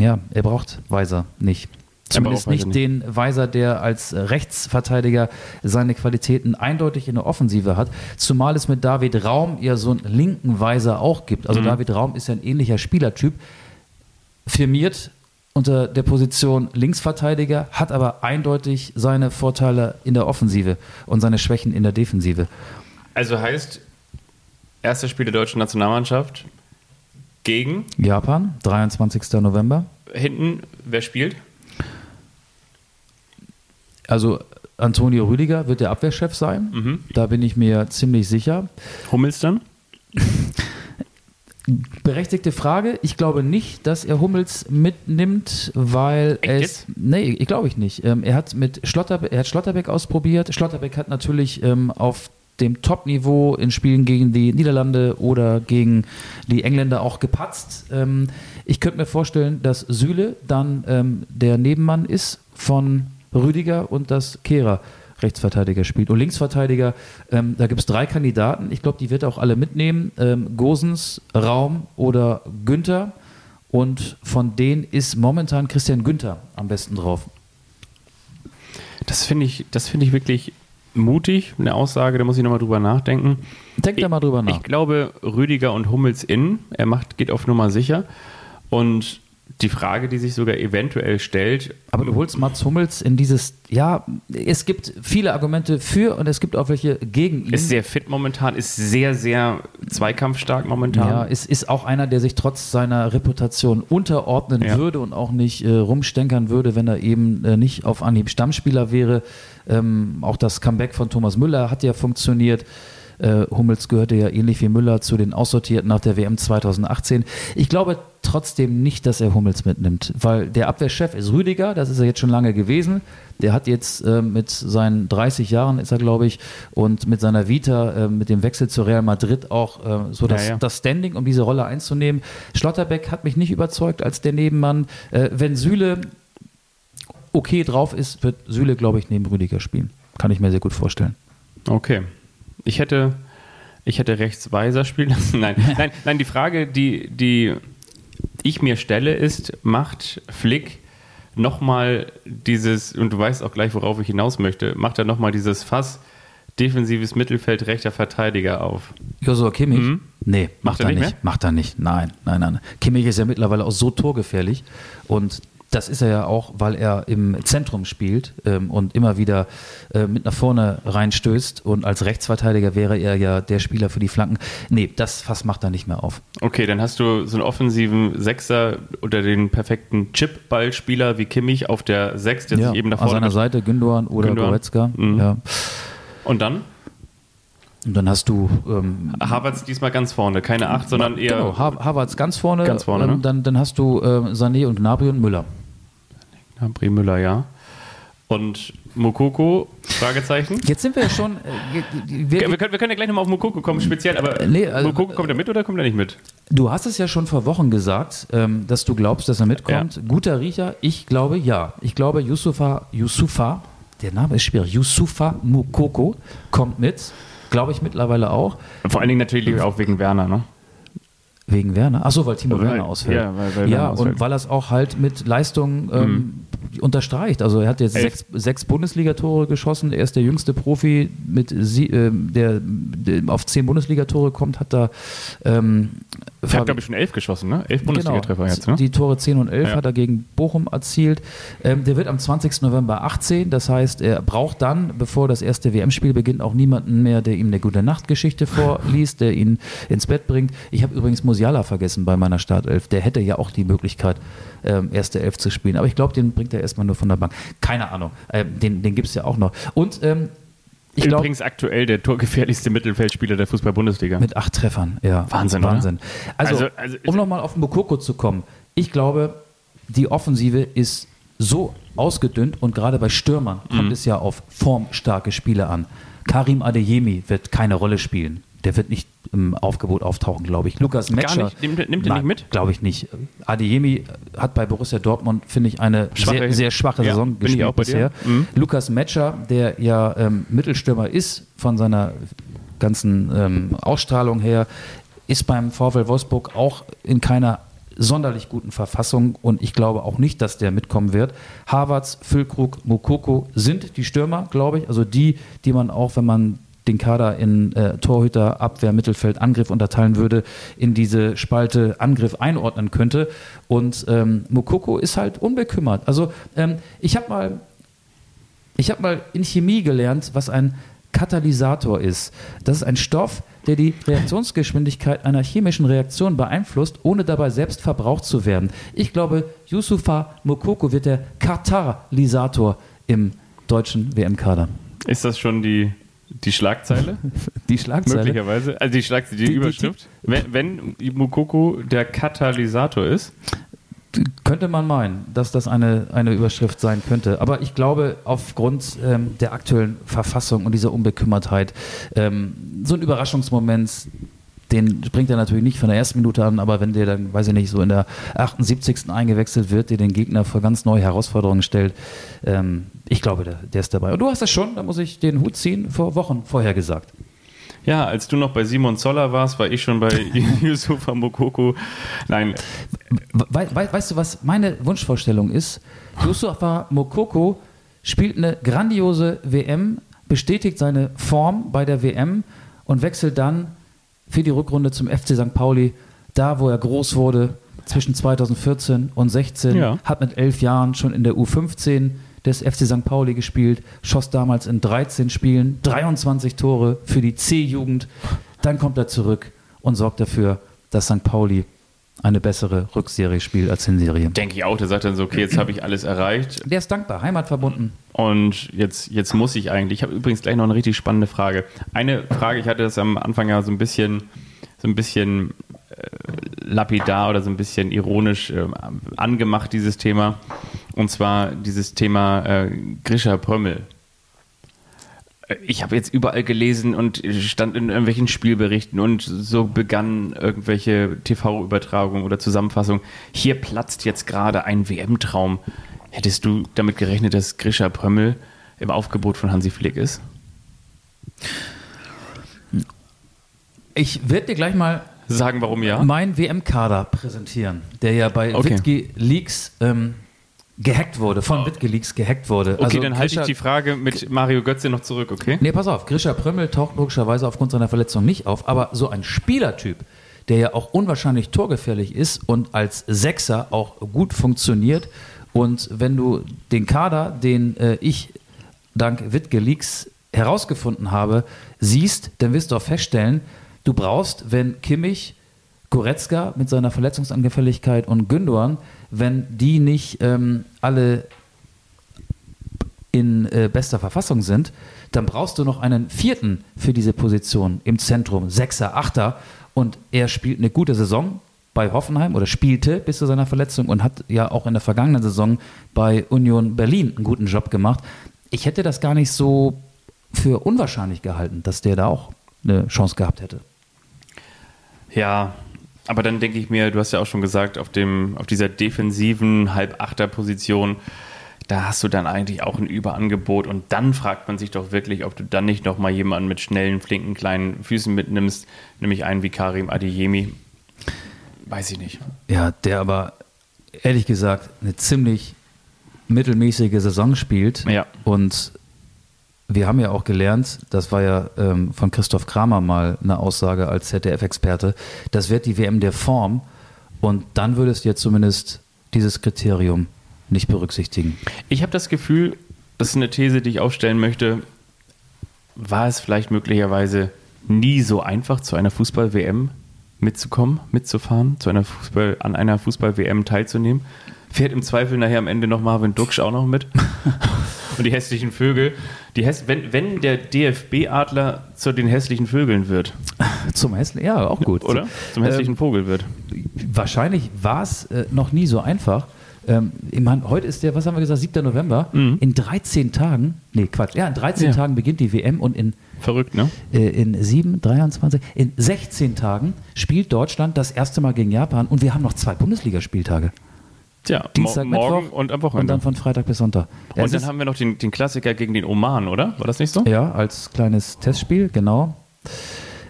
ja, er braucht Weiser nicht. Zumindest nicht den Weiser, der als Rechtsverteidiger seine Qualitäten eindeutig in der Offensive hat. Zumal es mit David Raum ja so einen linken Weiser auch gibt. Mhm. Also David Raum ist ja ein ähnlicher Spielertyp. Firmiert unter der Position Linksverteidiger, hat aber eindeutig seine Vorteile in der Offensive und seine Schwächen in der Defensive. also heißt, erstes Spiel der deutschen Nationalmannschaft gegen Japan, 23. November. hinten, wer spielt? Also Antonio Rüdiger wird der Abwehrchef sein. Mhm. Da bin ich mir ziemlich sicher. Hummels dann? Berechtigte Frage. Ich glaube nicht, dass er Hummels mitnimmt, weil Echt es. Nee, ich glaube ich nicht. Ähm, er hat mit Schlotterbe er hat Schlotterbeck ausprobiert. Schlotterbeck hat natürlich ähm, auf dem Top-Niveau in Spielen gegen die Niederlande oder gegen die Engländer auch gepatzt. Ähm, ich könnte mir vorstellen, dass Süle dann der Nebenmann ist von Rüdiger und dass Kehrer Rechtsverteidiger spielt. Und Linksverteidiger, ähm, da gibt es drei Kandidaten. Ich glaube, die wird er auch alle mitnehmen. Ähm, Gosens, Raum oder Günther. Und von denen ist momentan Christian Günther am besten drauf. Das finde ich, das finde ich wirklich mutig, eine Aussage, da muss ich nochmal drüber nachdenken. Denk da mal drüber nach. Ich glaube, Rüdiger und Hummels innen, er macht, geht auf Nummer sicher. Und die Frage, die sich sogar eventuell stellt, Aber du holst Mats Hummels in dieses, ja, es gibt viele Argumente für und es gibt auch welche gegen ihn. ist sehr fit momentan, ist sehr, sehr zweikampfstark momentan. Ja, es ist auch einer, der sich trotz seiner Reputation unterordnen Ja. würde und auch nicht äh, rumstänkern würde, wenn er eben äh, nicht auf Anhieb Stammspieler wäre. Ähm, auch das Comeback von Thomas Müller hat ja funktioniert. Äh, Hummels gehörte ja ähnlich wie Müller zu den Aussortierten nach der WM 2018. Ich glaube trotzdem nicht, dass er Hummels mitnimmt, weil der Abwehrchef ist Rüdiger, das ist er jetzt schon lange gewesen. Der hat jetzt äh, mit seinen 30 Jahren, ist er glaube ich, und mit seiner Vita, äh, mit dem Wechsel zu Real Madrid auch äh, so das, Ja, ja. das Standing, um diese Rolle einzunehmen. Schlotterbeck hat mich nicht überzeugt als der Nebenmann. Äh, wenn Süle okay drauf ist, wird Süle, glaube ich, neben Rüdiger spielen. Kann ich mir sehr gut vorstellen. Okay. Ich hätte, ich hätte rechts Weiser spielen lassen. Nein, nein, nein, die Frage, die, die ich mir stelle, ist, macht Flick nochmal dieses, und du weißt auch gleich, worauf ich hinaus möchte, macht er nochmal dieses Fass defensives Mittelfeld rechter Verteidiger auf? Joshua Kimmich? Mhm. Nee, macht, er er nicht nicht. mehr? Macht er nicht. Nein, nein, nein. Kimmich ist ja mittlerweile auch so torgefährlich und das ist er ja auch, weil er im Zentrum spielt ähm, und immer wieder äh, mit nach vorne reinstößt. Und als Rechtsverteidiger wäre er ja der Spieler für die Flanken. Nee, das Fass macht er nicht mehr auf. Okay, dann hast du so einen offensiven Sechser oder den perfekten Chip-Ballspieler wie Kimmich auf der Sechs, der Ja, sich eben nach an vorne seiner Seite Gündogan oder Gündogan. Goretzka. Mhm. Ja. Und dann? Und dann hast du ähm, Havertz diesmal ganz vorne, keine Acht, sondern eher genau, Ha- Havertz ganz vorne. Ganz vorne, ähm, ne? dann, dann hast du äh, Sané und Gnabry und Müller. Ja, Bre Müller, ja. Und Mokoko, Fragezeichen. Jetzt sind wir ja schon. Äh, wir, Ja, wir, können, wir können ja gleich nochmal auf Mokoko kommen, speziell, aber Nee, also- Mokoko kommt er mit oder kommt er nicht mit? Du hast es ja schon vor Wochen gesagt, ähm, dass du glaubst, dass er mitkommt. Guter Riecher, ich glaube ja. Ich glaube, Yusufa, Yusufa, der Name ist schwierig, Yusufa Mukoko kommt mit. Glaube ich mittlerweile auch. Vor allen Dingen natürlich auch wegen Werner, ne? Wegen Werner. Achso, weil Timo Weil- Werner ausfällt. ja, weil- weil ja Werner ausfällt. und weil er es auch halt mit Leistung ähm, unterstreicht. Also er hat jetzt sechs, sechs Bundesligatore geschossen. Er ist der jüngste Profi, mit sie, ähm, der, der auf zehn Bundesligatore kommt, hat da ähm, Er hat, glaube ich, schon elf geschossen, ne? Elf Bundesliga-Treffer genau, jetzt, ne? Die Tore 10 und 11 Ja. hat er gegen Bochum erzielt. Ähm, der wird am 20. November 18. Das heißt, er braucht dann, bevor das erste WM-Spiel beginnt, auch niemanden mehr, der ihm eine gute Nachtgeschichte vorliest, der ihn ins Bett bringt. Ich habe übrigens Musiala vergessen bei meiner Startelf. Der hätte ja auch die Möglichkeit, ähm, erste Elf zu spielen. Aber ich glaube, den bringt er erstmal nur von der Bank. Keine Ahnung. Ähm, den den gibt es ja auch noch. Und ähm, ich glaube. Übrigens aktuell der torgefährlichste Mittelfeldspieler der Fußball-Bundesliga. Mit acht Treffern, ja. Wahnsinn? Wahnsinn. Also, Also- also- um nochmal auf den Bokoko zu kommen. Ich glaube, die Offensive ist so ausgedünnt und gerade bei Stürmern Mhm. kommt es ja auf formstarke Spieler an. Karim Adeyemi wird keine Rolle spielen. Der wird nicht im Aufgebot auftauchen, glaube ich. Lukas Metscher. Nimmt- nimmt er nicht mit? Glaube ich nicht. Adeyemi hat bei Borussia Dortmund, finde ich, eine Schwache- sehr, sehr schwache Ja, Saison gespielt bisher. Mhm. Lukas Metscher, der ja ähm, Mittelstürmer ist, von seiner ganzen ähm, Ausstrahlung her, ist beim VfL Wolfsburg auch in keiner sonderlich guten Verfassung und ich glaube auch nicht, dass der mitkommen wird. Havertz, Füllkrug, Mokoko sind die Stürmer, glaube ich, also die, die man auch, wenn man den Kader in äh, Torhüter, Abwehr, Mittelfeld, Angriff unterteilen würde, in diese Spalte Angriff einordnen könnte. Und ähm, Mokoko ist halt unbekümmert. Also ähm, ich habe mal ich habe mal in Chemie gelernt, was ein Katalysator ist. Das ist ein Stoff, der die Reaktionsgeschwindigkeit einer chemischen Reaktion beeinflusst, ohne dabei selbst verbraucht zu werden. Ich glaube, Yusufa Mokoko wird der Katalysator im deutschen WM-Kader. Ist das schon die, Die Schlagzeile? Die Schlagzeile. Möglicherweise. Also die Schlagzeile, die, Die- die- Überschrift. wenn, wenn Mukoko der Katalysator ist. Könnte man meinen, dass das eine, eine Überschrift sein könnte. Aber ich glaube, aufgrund ähm, der aktuellen Verfassung und dieser Unbekümmertheit, ähm, so ein Überraschungsmoment, den bringt er natürlich nicht von der ersten Minute an, aber wenn der dann, weiß ich nicht, so in der 78. eingewechselt wird, der den Gegner vor ganz neue Herausforderungen stellt, ähm, ich glaube, der, der ist dabei. Und du hast das schon, da muss ich den Hut ziehen, vor Wochen vorher gesagt. Ja, als du noch bei Simon Zoller warst, war ich schon bei Yusufa Mukoko. Nein, We we weißt du, was meine Wunschvorstellung ist? Yusufa Mokoko spielt eine grandiose WM, bestätigt seine Form bei der WM und wechselt dann für die Rückrunde zum FC St. Pauli, da wo er groß wurde, zwischen 2014 und 16, Ja. hat mit elf Jahren schon in der U15 des FC St. Pauli gespielt, schoss damals in 13 Spielen 23 Tore für die C-Jugend. Dann kommt er zurück und sorgt dafür, dass St. Pauli eine bessere Rückserie spielt als Hinserie. denke ich auch. Der sagt dann so, okay, jetzt habe ich alles erreicht. Der ist dankbar, heimatverbunden. Und jetzt, jetzt muss ich eigentlich. Ich habe übrigens gleich noch eine richtig spannende Frage. Eine Frage, ich hatte das am Anfang ja so ein bisschen, so ein bisschen lapidar oder so ein bisschen ironisch äh, angemacht, dieses Thema. Und zwar dieses Thema äh, Grisha Prömmel. Äh, Ich habe jetzt überall gelesen und stand in irgendwelchen Spielberichten und so begannen irgendwelche TV-Übertragungen oder Zusammenfassungen. Hier platzt jetzt gerade ein WM-Traum. Hättest du damit gerechnet, dass Grisha Prömmel im Aufgebot von Hansi Flick ist? Ich werde dir gleich mal Sagen, warum ja? meinen WM-Kader präsentieren, der ja bei Okay. Wittge Leaks ähm, gehackt wurde, von Wittge Leaks gehackt wurde. Okay, Also dann halte ich Grisha- die Frage mit Mario Götze noch zurück, okay? Nee, pass auf, Grisha Prömmel taucht logischerweise aufgrund seiner Verletzung nicht auf, aber so ein Spielertyp, der ja auch unwahrscheinlich torgefährlich ist und als Sechser auch gut funktioniert. Und wenn du den Kader, den äh, ich dank Wittge Leaks herausgefunden habe, siehst, dann wirst du auch feststellen, du brauchst, wenn Kimmich, Goretzka mit seiner Verletzungsanfälligkeit und Gündogan, wenn die nicht ähm, alle in äh, bester Verfassung sind, dann brauchst du noch einen vierten für diese Position im Zentrum, Sechser, Achter. Und er spielt eine gute Saison bei Hoffenheim oder spielte bis zu seiner Verletzung und hat ja auch in der vergangenen Saison bei Union Berlin einen guten Job gemacht. Ich hätte das gar nicht so für unwahrscheinlich gehalten, dass der da auch eine Chance gehabt hätte. Ja, aber dann denke ich mir, du hast ja auch schon gesagt, auf, dem, auf dieser defensiven Halbachter-Position, da hast du dann eigentlich auch ein Überangebot und dann fragt man sich doch wirklich, ob du dann nicht nochmal jemanden mit schnellen, flinken, kleinen Füßen mitnimmst, nämlich einen wie Karim Adeyemi. Weiß ich nicht. Ja, der aber ehrlich gesagt eine ziemlich mittelmäßige Saison spielt. Ja. Und wir haben ja auch gelernt, das war ja ähm, von Christoph Kramer mal eine Aussage als ZDF-Experte, das wird die WM der Form und dann würdest du jetzt zumindest dieses Kriterium nicht berücksichtigen. Ich habe das Gefühl, das ist eine These, die ich aufstellen möchte. War es vielleicht möglicherweise nie so einfach, zu einer Fußball-WM mitzukommen, mitzufahren, zu einer Fußball, an einer Fußball-WM teilzunehmen? Fährt im Zweifel nachher am Ende noch Marvin Duksch auch noch mit? Und die hässlichen Vögel. Die häss wenn, wenn der DFB-Adler zu den hässlichen Vögeln wird, Zum hässlichen, ja, auch gut. oder? Zum hässlichen Vogel wird. wahrscheinlich war es äh, noch nie so einfach. Ähm, meine, heute ist der, was haben wir gesagt, 7. November. In 13 Tagen, nee, Quatsch, ja, in 13 Ja. Tagen beginnt die WM und in, Verrückt, ne? äh, in 7, 23, in 16 Tagen spielt Deutschland das erste Mal gegen Japan und wir haben noch zwei Bundesligaspieltage. Tja, Dienstag, mo morgen Mittwoch und am Und Wochenende. dann von Freitag bis Sonntag. Ja, Und dann haben wir noch den, den Klassiker gegen den Oman, oder? War das nicht so? Ja, als kleines Testspiel, genau.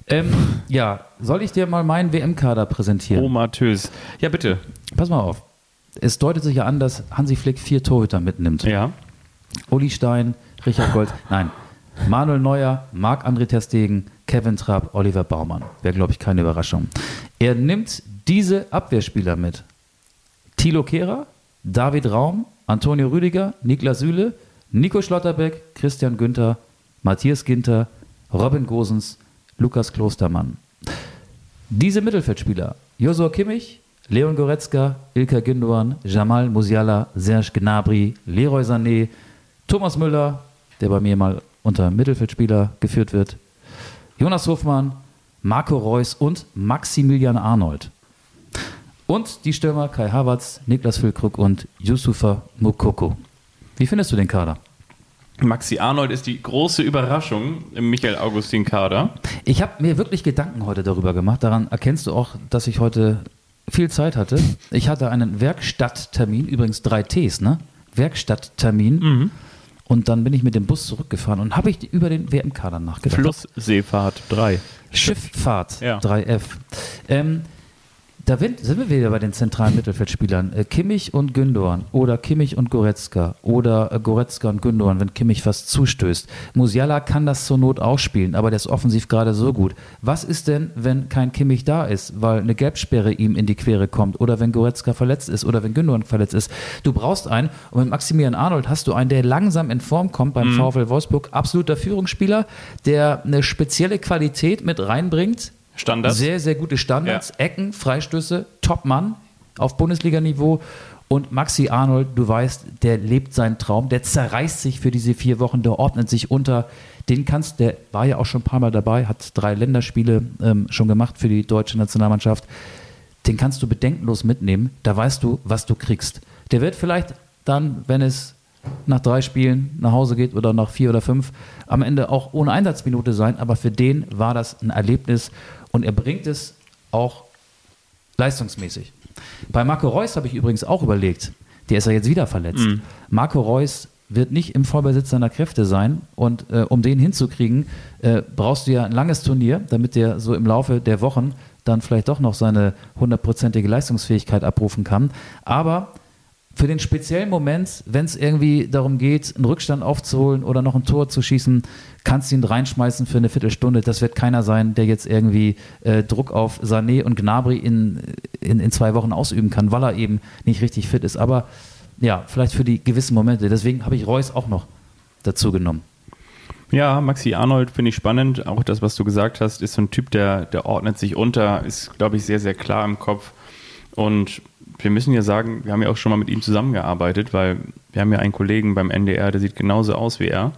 Ähm, ja, soll ich dir mal meinen WM-Kader präsentieren? Omatös. Ja, bitte. Pass mal auf. Es deutet sich ja an, dass Hansi Flick vier Torhüter mitnimmt. Ja. Uli Stein, Richard Gold, nein, Manuel Neuer, Marc-André Terstegen, Kevin Trapp, Oliver Baumann. Wäre, glaube ich, keine Überraschung. Er nimmt diese Abwehrspieler mit. Thilo Kehrer, David Raum, Antonio Rüdiger, Niklas Süle, Nico Schlotterbeck, Christian Günther, Matthias Ginter, Robin Gosens, Lukas Klostermann. Diese Mittelfeldspieler, Josua Kimmich, Leon Goretzka, Ilka Gündogan, Jamal Musiala, Serge Gnabry, Leroy Sané, Thomas Müller, der bei mir mal unter Mittelfeldspieler geführt wird. Jonas Hofmann, Marco Reus und Maximilian Arnold. Und die Stürmer Kai Havertz, Niklas Füllkrug und Yusufa Mukoko. Wie findest du den Kader? Maxi Arnold ist die große Überraschung im Michael Augustin Kader. Ich habe mir wirklich Gedanken heute darüber gemacht. Daran erkennst du auch, dass ich heute viel Zeit hatte. Ich hatte einen Werkstatttermin, übrigens drei Ts, ne? Werkstatttermin. Und dann bin ich mit dem Bus zurückgefahren und habe ich über den WM-Kader nachgedacht. Flussseefahrt 3. Schifffahrt Ja. 3F. Ähm, da sind wir wieder bei den zentralen Mittelfeldspielern. Äh, Kimmich und Gündogan oder Kimmich und Goretzka oder äh, Goretzka und Gündogan, wenn Kimmich fast zustößt. Musiala kann das zur Not auch spielen, aber der ist offensiv gerade so gut. Was ist denn, wenn kein Kimmich da ist, weil eine Gelbsperre ihm in die Quere kommt oder wenn Goretzka verletzt ist oder wenn Gündogan verletzt ist? Du brauchst einen und mit Maximilian Arnold hast du einen, der langsam in Form kommt beim VfL Wolfsburg. Absoluter Führungsspieler, der eine spezielle Qualität mit reinbringt, Standards. sehr, sehr gute Standards, Ecken, Freistöße, Top-Mann auf Bundesliga-Niveau. Und Maxi Arnold, du weißt, der lebt seinen Traum, der zerreißt sich für diese vier Wochen, der ordnet sich unter. Den kannst, der war ja auch schon ein paar Mal dabei, hat drei Länderspiele ähm, schon gemacht für die deutsche Nationalmannschaft. Den kannst du bedenkenlos mitnehmen, da weißt du, was du kriegst. Der wird vielleicht dann, wenn es nach drei Spielen nach Hause geht oder nach vier oder fünf, am Ende auch ohne Einsatzminute sein, aber für den war das ein Erlebnis und er bringt es auch leistungsmäßig. Bei Marco Reus habe ich übrigens auch überlegt, der ist ja jetzt wieder verletzt. Marco Reus wird nicht im Vollbesitz seiner Kräfte sein und äh, um den hinzukriegen, äh, brauchst du ja ein langes Turnier, damit der so im Laufe der Wochen dann vielleicht doch noch seine hundertprozentige Leistungsfähigkeit abrufen kann. Aber für den speziellen Moment, wenn es irgendwie darum geht, einen Rückstand aufzuholen oder noch ein Tor zu schießen, kannst du ihn reinschmeißen für eine Viertelstunde. Das wird keiner sein, der jetzt irgendwie äh, Druck auf Sané und Gnabry in, in, in zwei Wochen ausüben kann, weil er eben nicht richtig fit ist. Aber ja, vielleicht für die gewissen Momente. Deswegen habe ich Reus auch noch dazu genommen. Ja, Maxi Arnold finde ich spannend. Auch das, was du gesagt hast, ist so ein Typ, der, der ordnet sich unter, ist, glaube ich, sehr, sehr klar im Kopf. Und wir müssen ja sagen, wir haben ja auch schon mal mit ihm zusammengearbeitet, weil wir haben ja einen Kollegen beim NDR, der sieht genauso aus wie er.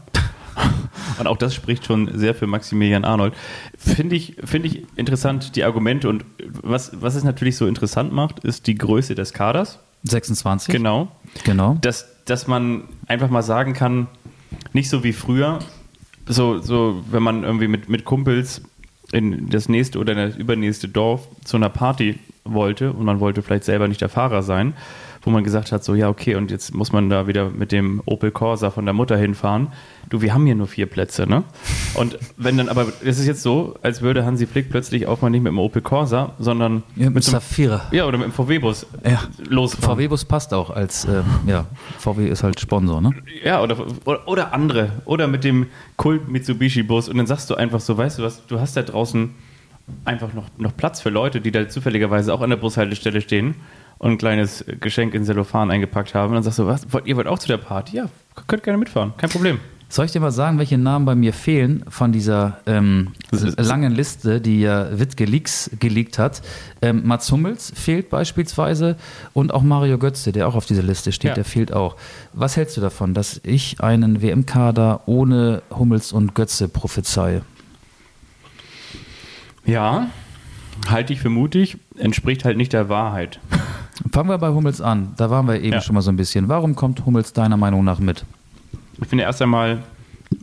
Und auch das spricht schon sehr für Maximilian Arnold. Finde ich, finde ich interessant, die Argumente. Und was, was es natürlich so interessant macht, ist die Größe des Kaders. 26. Genau Genau. dass, dass man einfach mal sagen kann, nicht so wie früher, so, so wenn man irgendwie mit, mit Kumpels in das nächste oder das übernächste Dorf zu einer Party wollte und man wollte vielleicht selber nicht der Fahrer sein, wo man gesagt hat, so ja, okay, und jetzt muss man da wieder mit dem Opel Corsa von der Mutter hinfahren. Du, wir haben hier nur vier Plätze, ne? Und wenn dann, aber es ist jetzt so, als würde Hansi Flick plötzlich auch mal nicht mit dem Opel Corsa, sondern Ja, mit so einem- Saphira. ja, oder mit dem VW-Bus Ja. losfahren. VW-Bus passt auch als, ähm, ja, VW ist halt Sponsor, ne? Ja, oder, oder, oder andere. Oder mit dem Kult Mitsubishi-Bus. Und dann sagst du einfach so, weißt du was, du hast da draußen einfach noch, noch Platz für Leute, die da zufälligerweise auch an der Bushaltestelle stehen und ein kleines Geschenk in Sellophan eingepackt haben. Und dann sagst du, was, wollt, ihr wollt auch zu der Party? Ja, könnt gerne mitfahren, kein Problem. Soll ich dir mal sagen, welche Namen bei mir fehlen von dieser ähm, langen Liste, die ja Wittke Leaks geleakt hat? Ähm, Mats Hummels fehlt beispielsweise und auch Mario Götze, der auch auf dieser Liste steht, Ja. der fehlt auch. Was hältst du davon, dass ich einen WM-Kader ohne Hummels und Götze prophezeie? Ja, halte ich für mutig, entspricht halt nicht der Wahrheit. Fangen wir bei Hummels an. Da waren wir eben Ja. schon mal so ein bisschen. Warum kommt Hummels deiner Meinung nach mit? Ich finde erst einmal,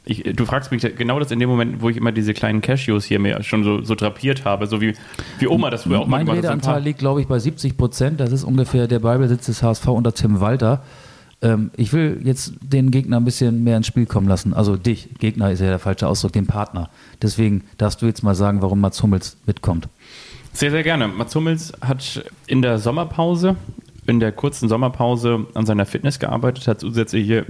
ich, du fragst mich genau das in dem Moment, wo ich immer diese kleinen Cashews hier mir schon so, so drapiert habe, so wie, wie Oma das früher auch mal mein gemacht hat. so ein Redeanteil liegt, glaube ich, bei 70 Prozent. Das ist ungefähr der Ballbesitz des HSV unter Tim Walter. Ähm, ich will jetzt den Gegner ein bisschen mehr ins Spiel kommen lassen. Also dich, Gegner ist ja der falsche Ausdruck, den Partner. Deswegen darfst du jetzt mal sagen, warum Mats Hummels mitkommt. Sehr, sehr gerne. Mats Hummels hat in der Sommerpause, in der kurzen Sommerpause an seiner Fitness gearbeitet, hat zusätzliche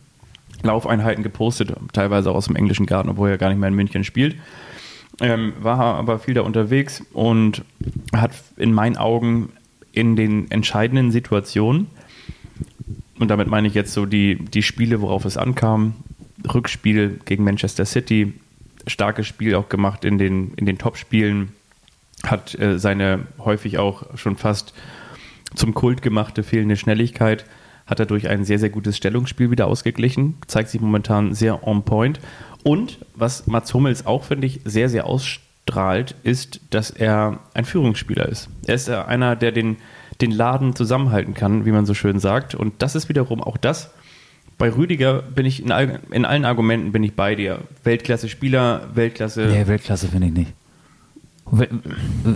Laufeinheiten gepostet, teilweise auch aus dem englischen Garten, obwohl er gar nicht mehr in München spielt. Ähm, war aber viel da unterwegs und hat in meinen Augen in den entscheidenden Situationen, und damit meine ich jetzt so die, die Spiele, worauf es ankam, Rückspiel gegen Manchester City, starkes Spiel auch gemacht in den, in den Top-Spielen, hat äh, seine häufig auch schon fast zum Kult gemachte fehlende Schnelligkeit, hat er durch ein sehr, sehr gutes Stellungsspiel wieder ausgeglichen, zeigt sich momentan sehr on point. Und was Mats Hummels auch, finde ich, sehr, sehr ausstrahlt, ist, dass er ein Führungsspieler ist. Er ist ja einer, der den, den Laden zusammenhalten kann, wie man so schön sagt. Und das ist wiederum auch das, bei Rüdiger bin ich in, all, in allen Argumenten bin ich bei dir. Weltklasse-Spieler, Weltklasse. Nee, Weltklasse finde ich nicht.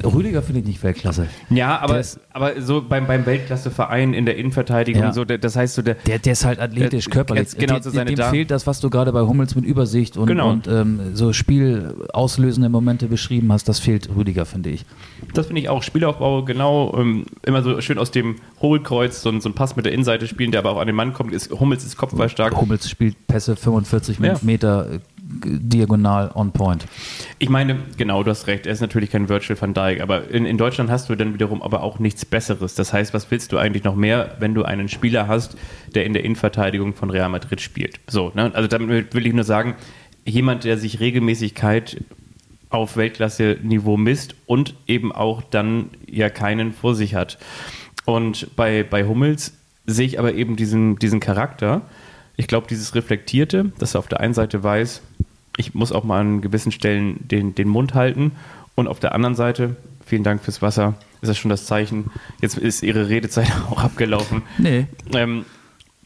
Rüdiger finde ich nicht Weltklasse. Ja, aber, Der ist- aber so beim, beim Weltklasse-Verein in der Innenverteidigung, Ja. so, der- das heißt so, der, Der, der ist halt athletisch, Äh, körperlich. genau dem, zu seine dem Dar- fehlt das, was du gerade bei Hummels mit Übersicht und, Genau. und ähm, so spielauslösende Momente beschrieben hast. Das fehlt Rüdiger, finde ich. das finde ich auch. Spielaufbau, genau, ähm, immer so schön aus dem Hohlkreuz, so, ein- so ein Pass mit der Innenseite spielen, der aber auch an den Mann kommt. Ist, Hummels ist kopfballstark. Hummels spielt Pässe 45 Ja. Meter äh, diagonal on point. Ich meine, genau, du hast recht, er ist natürlich kein Virtual van Dijk, aber in, in Deutschland hast du dann wiederum aber auch nichts Besseres. Das heißt, was willst du eigentlich noch mehr, wenn du einen Spieler hast, der in der Innenverteidigung von Real Madrid spielt? So, ne? Also damit will ich nur sagen, jemand, der sich Regelmäßigkeit auf Weltklasse-Niveau misst und eben auch dann ja keinen vor sich hat. Und bei, bei Hummels sehe ich aber eben diesen, diesen Charakter. Ich glaube, dieses Reflektierte, dass er auf der einen Seite weiß, ich muss auch mal an gewissen Stellen den, den Mund halten. Und auf der anderen Seite, vielen Dank fürs Wasser, ist das schon das Zeichen. Jetzt ist Ihre Redezeit auch abgelaufen. Nee. Ähm,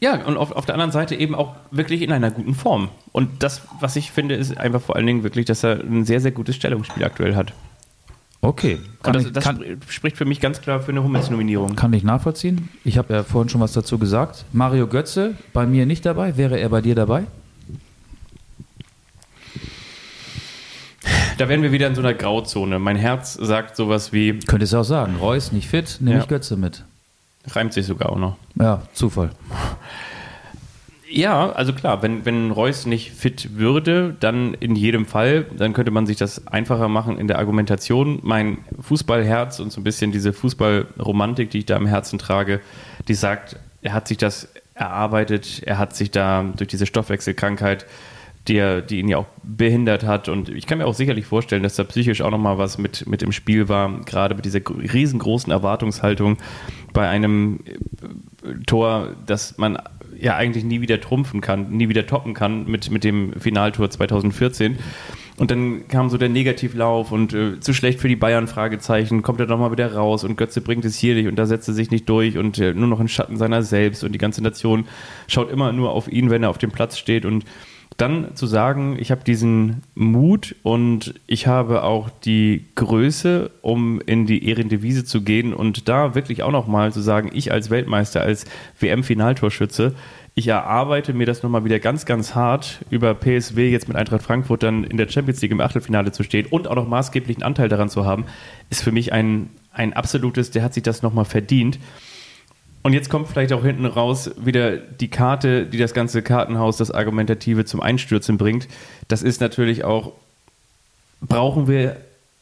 ja, und auf, auf der anderen Seite eben auch wirklich in einer guten Form. Und das, was ich finde, ist einfach vor allen Dingen wirklich, dass er ein sehr, sehr gutes Stellungsspiel aktuell hat. Okay. Kann, Und das, ich, das kann, spr- spricht für mich ganz klar für eine Hummels-Nominierung. kann ich nachvollziehen. Ich habe ja vorhin schon was dazu gesagt. Mario Götze, bei mir nicht dabei. Wäre er bei dir dabei? Da wären wir wieder in so einer Grauzone. Mein Herz sagt sowas wie, Könntest du auch sagen. Reus nicht fit, nehme Ja. ich Götze mit. reimt sich sogar auch noch. Ja, Zufall. Ja, also klar, wenn, wenn Reus nicht fit würde, dann in jedem Fall, dann könnte man sich das einfacher machen in der Argumentation. Mein Fußballherz und so ein bisschen diese Fußballromantik, die ich da im Herzen trage, die sagt, er hat sich das erarbeitet, er hat sich da durch diese Stoffwechselkrankheit, die, er, die ihn ja auch behindert hat. Und ich kann mir auch sicherlich vorstellen, dass da psychisch auch nochmal was mit, mit im Spiel war, gerade mit dieser gr- riesengroßen Erwartungshaltung bei einem äh, Tor, das man ja eigentlich nie wieder trumpfen kann, nie wieder toppen kann mit, mit dem Finaltor 2014. Und dann kam so der Negativlauf und äh, zu schlecht für die Bayern, Fragezeichen, kommt er nochmal wieder raus und Götze bringt es hier nicht und da setzt er sich nicht durch und äh, nur noch in Schatten seiner selbst und die ganze Nation schaut immer nur auf ihn, wenn er auf dem Platz steht und dann zu sagen, ich habe diesen Mut und ich habe auch die Größe, um in die Ehrendivise zu gehen und da wirklich auch nochmal zu sagen, ich als Weltmeister, als WM-Finaltorschütze, ich erarbeite mir das nochmal wieder ganz, ganz hart, über PSW jetzt mit Eintracht Frankfurt dann in der Champions League im Achtelfinale zu stehen und auch noch maßgeblichen Anteil daran zu haben, ist für mich ein, ein absolutes, der hat sich das nochmal verdient. Und jetzt kommt vielleicht auch hinten raus wieder die Karte, die das ganze Kartenhaus, das Argumentative zum Einstürzen bringt. Das ist natürlich auch, brauchen wir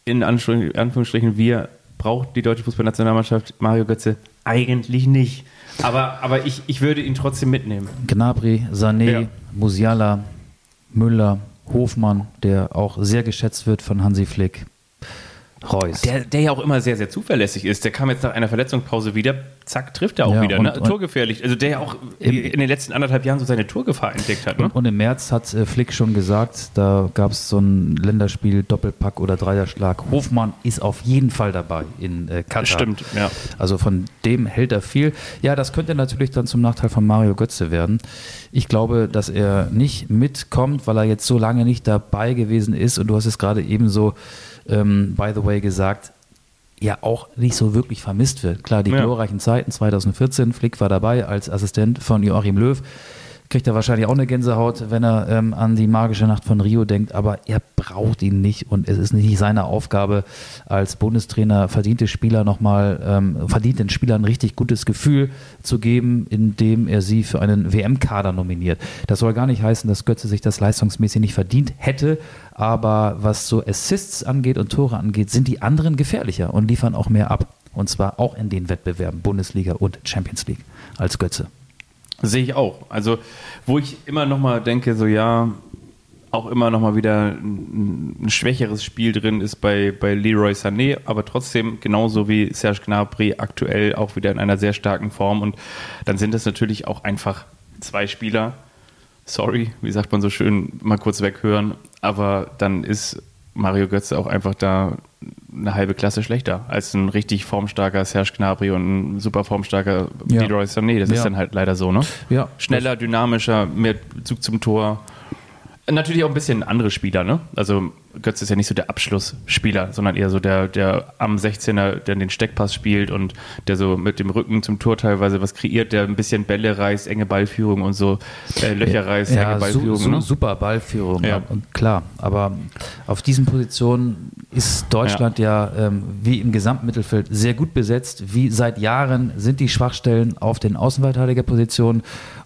in Anführungsstrichen, wir, braucht die deutsche Fußballnationalmannschaft Mario Götze eigentlich nicht. Aber, aber ich, ich würde ihn trotzdem mitnehmen. Gnabry, Sané, Ja. Musiala, Müller, Hofmann, der auch sehr geschätzt wird von Hansi Flick. Reus. Der, der ja auch immer sehr, sehr zuverlässig ist. Der kam jetzt nach einer Verletzungspause wieder, zack, trifft er auch Ja, wieder. und- ne? und- Torgefährlich. Also der ja auch Im- in den letzten anderthalb Jahren so seine Torgefahr entdeckt hat. Ne? Und, und im März hat äh, Flick schon gesagt, da gab es so ein Länderspiel, Doppelpack oder Dreierschlag. Hofmann ist auf jeden Fall dabei in äh, Katar. Stimmt, ja. Also von dem hält er viel. Ja, das könnte natürlich dann zum Nachteil von Mario Götze werden. Ich glaube, dass er nicht mitkommt, weil er jetzt so lange nicht dabei gewesen ist. Und du hast es gerade ebenso, ähm, by the way, gesagt, ja auch nicht so wirklich vermisst wird. Klar, die Ja. glorreichen Zeiten 2014, Flick war dabei als Assistent von Joachim Löw. Kriegt er wahrscheinlich auch eine Gänsehaut, wenn er ähm, an die magische Nacht von Rio denkt, aber er braucht ihn nicht und es ist nicht seine Aufgabe als Bundestrainer verdiente Spieler nochmal, ähm, verdienten Spielern ein richtig gutes Gefühl zu geben, indem er sie für einen WM-Kader nominiert. Das soll gar nicht heißen, dass Götze sich das leistungsmäßig nicht verdient hätte, aber was so Assists angeht und Tore angeht, sind die anderen gefährlicher und liefern auch mehr ab. Und zwar auch in den Wettbewerben Bundesliga und Champions League als Götze. Sehe ich auch. Also, wo ich immer noch mal denke, so ja, auch immer noch mal wieder ein, ein schwächeres Spiel drin ist bei, bei Leroy Sané, aber trotzdem genauso wie Serge Gnabry aktuell auch wieder in einer sehr starken Form und dann sind es natürlich auch einfach zwei Spieler. Sorry, wie sagt man so schön, mal kurz weghören, aber dann ist Mario Götze auch einfach da eine halbe Klasse schlechter als ein richtig formstarker Serge Gnabry und ein super formstarker Ja. Leroy Sané. Das ist Ja. dann halt leider so, ne? Ja. Schneller, dynamischer, mehr Zug zum Tor. Natürlich auch ein bisschen andere Spieler, ne? Also Götze ist ja nicht so der Abschlussspieler, sondern eher so der, der am 16er, der den Steckpass spielt und der so mit dem Rücken zum Tor teilweise was kreiert, der ein bisschen Bälle reißt, enge Ballführung und so, äh, Löcher reißt, enge Ja, su Ballführung. su ne? super Ballführung, Ja. ja. und klar. Aber auf diesen Positionen ist Deutschland ja, ähm, wie im Gesamtmittelfeld sehr gut besetzt. Wie seit Jahren sind die Schwachstellen auf den Außenverteidigerpositionen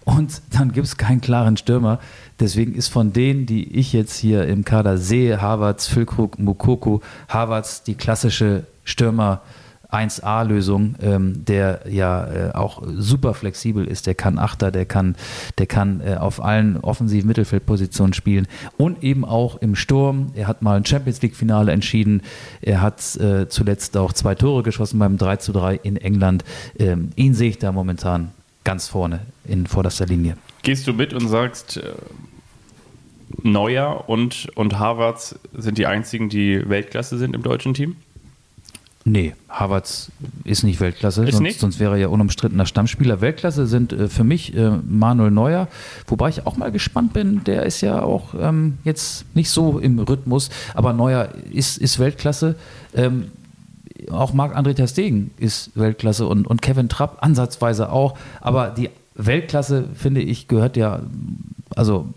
und dann gibt es keinen klaren Stürmer. Deswegen ist von denen, die ich jetzt hier im Kader sehe, Havertz, Füllkrug, Mukoko, Havertz die klassische Stürmer 1A-Lösung, ähm, der ja äh, auch super flexibel ist. Der kann Achter, der kann, der kann äh, auf allen offensiven Mittelfeldpositionen spielen und eben auch im Sturm. Er hat mal ein Champions League-Finale entschieden. Er hat äh, zuletzt auch zwei Tore geschossen beim 3 zu 3 in England. Ähm, ihn sehe ich da momentan ganz vorne in vorderster Linie. Gehst du mit und sagst, äh, Neuer und, und Havertz sind die einzigen, die Weltklasse sind im deutschen Team? Nee, Havertz ist nicht Weltklasse, Ist sonst, nicht? sonst wäre er ja unumstrittener Stammspieler. Weltklasse sind äh, für mich äh, Manuel Neuer, wobei ich auch mal gespannt bin, der ist ja auch ähm, jetzt nicht so im Rhythmus, aber Neuer ist, ist Weltklasse. Ähm, auch Marc-André Ter Stegen ist Weltklasse und, und Kevin Trapp ansatzweise auch, aber die Weltklasse, finde ich, gehört ja, also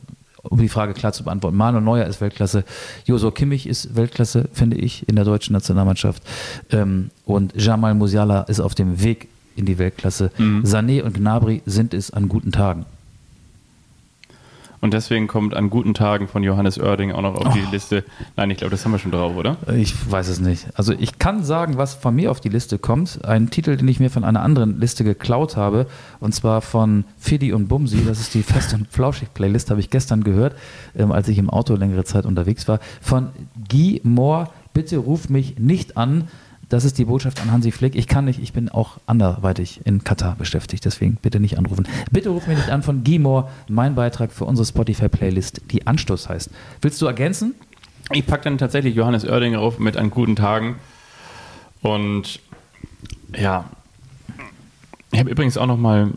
um die Frage klar zu beantworten. Manuel Neuer ist Weltklasse, Joso Kimmich ist Weltklasse, finde ich, in der deutschen Nationalmannschaft. Ähm, und Jamal Musiala ist auf dem Weg in die Weltklasse. Sané und Gnabry sind es an guten Tagen. Und deswegen kommt an guten Tagen von Johannes Oerding auch noch auf die Oh. Liste. Nein, ich glaube, das haben wir schon drauf, oder? Ich weiß es nicht. Also ich kann sagen, was von mir auf die Liste kommt. Ein Titel, den ich mir von einer anderen Liste geklaut habe. Und zwar von Fidi und Bumsi. Das ist die Fest- und Flauschig-Playlist, habe ich gestern gehört, ähm, als ich im Auto längere Zeit unterwegs war. Von Guy Moore. Bitte ruf mich nicht an. Das ist die Botschaft an Hansi Flick. Ich kann nicht, ich bin auch anderweitig in Katar beschäftigt, deswegen bitte nicht anrufen. Bitte ruf mich nicht an von Guy Moore, mein Beitrag für unsere Spotify-Playlist, die Anstoß heißt. Willst du ergänzen? Ich packe dann tatsächlich Johannes Oerding auf mit an guten Tagen. Und ja, ich habe übrigens auch noch mal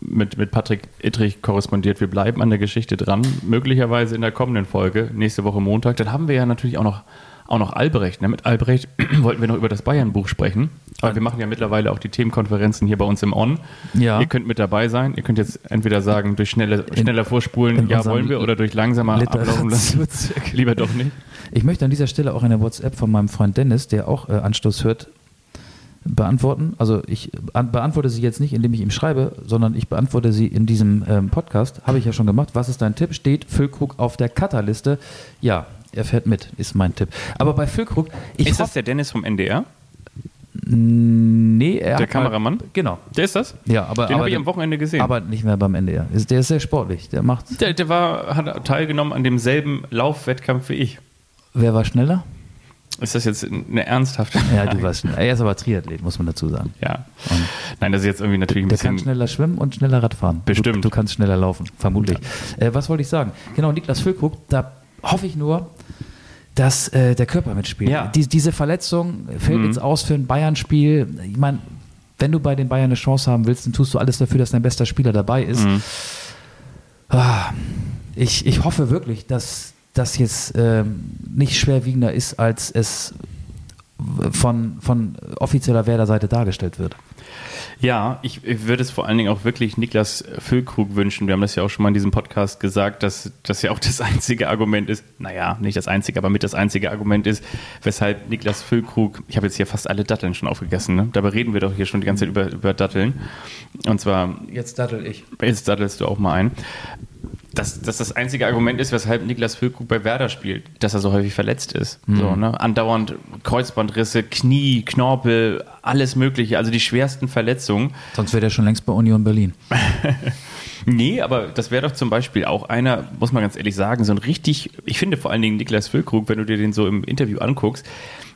mit, mit Patrick Ittrich korrespondiert. Wir bleiben an der Geschichte dran. Möglicherweise in der kommenden Folge, nächste Woche Montag. Dann haben wir ja natürlich auch noch, auch noch Albrecht. Ne? Mit Albrecht wollten wir noch über das Bayern-Buch sprechen. Aber wir machen ja mittlerweile auch die Themenkonferenzen hier bei uns im On. Ja. Ihr könnt mit dabei sein. Ihr könnt jetzt entweder sagen, durch schnelle, schneller vorspulen, in ja, wollen wir, oder durch langsamer ablaufen lassen. Lieber doch nicht. Ich möchte an dieser Stelle auch eine WhatsApp von meinem Freund Dennis, der auch äh, Anstoß hört, beantworten. Also ich an, beantworte sie jetzt nicht, indem ich ihm schreibe, sondern ich beantworte sie in diesem ähm, Podcast. Habe ich ja schon gemacht. Was ist dein Tipp? Steht Füllkrug auf der Cutter-Liste? Ja, er fährt mit, ist mein Tipp. Aber bei Füllkrug, ist das der Dennis vom NDR? nee, er Der Kameramann? Mal, genau. Der ist das? Ja, aber, Den habe ich am Wochenende gesehen. Aber nicht mehr beim NDR. Der ist sehr sportlich. Der macht. der, der war, hat teilgenommen an demselben Laufwettkampf wie ich. Wer war schneller? Ist das jetzt eine ernsthafte Ja, du warst schneller. Er ist aber Triathlet, muss man dazu sagen. Ja. Nein, das ist jetzt irgendwie natürlich ein Der kann bisschen. schneller schwimmen und schneller Radfahren. Bestimmt. Du, du kannst schneller laufen, vermutlich. Äh, was wollte ich sagen? Genau, Niklas Füllkrug, da hoffe ich nur, dass äh, der Körper mitspielt. Ja. Die, diese Verletzung fällt Mhm. jetzt aus für ein Bayern-Spiel. Ich meine, wenn du bei den Bayern eine Chance haben willst, dann tust du alles dafür, dass dein bester Spieler dabei ist. Mhm. Ah, ich, ich hoffe wirklich, dass das jetzt ähm, nicht schwerwiegender ist, als es von, von offizieller Werder-Seite dargestellt wird. Ja, ich, ich würde es vor allen Dingen auch wirklich Niklas Füllkrug wünschen. Wir haben das ja auch schon mal in diesem Podcast gesagt, dass das ja auch das einzige Argument ist, naja, nicht das einzige, aber mit das einzige Argument ist, weshalb Niklas Füllkrug, ich habe jetzt hier fast alle Datteln schon aufgegessen, ne? dabei reden wir doch hier schon die ganze Zeit über, über Datteln. Und zwar Jetzt dattel ich. Jetzt dattelst du auch mal ein. Dass das das einzige Argument ist, weshalb Niklas Füllkrug bei Werder spielt, dass er so häufig verletzt ist. So, ne? Andauernd Kreuzbandrisse, Knie, Knorpel, alles Mögliche, also die schwersten Verletzungen. Sonst wäre der schon längst bei Union Berlin. Nee, aber das wäre doch zum Beispiel auch einer, muss man ganz ehrlich sagen, so ein richtig, ich finde vor allen Dingen Niklas Füllkrug, wenn du dir den so im Interview anguckst,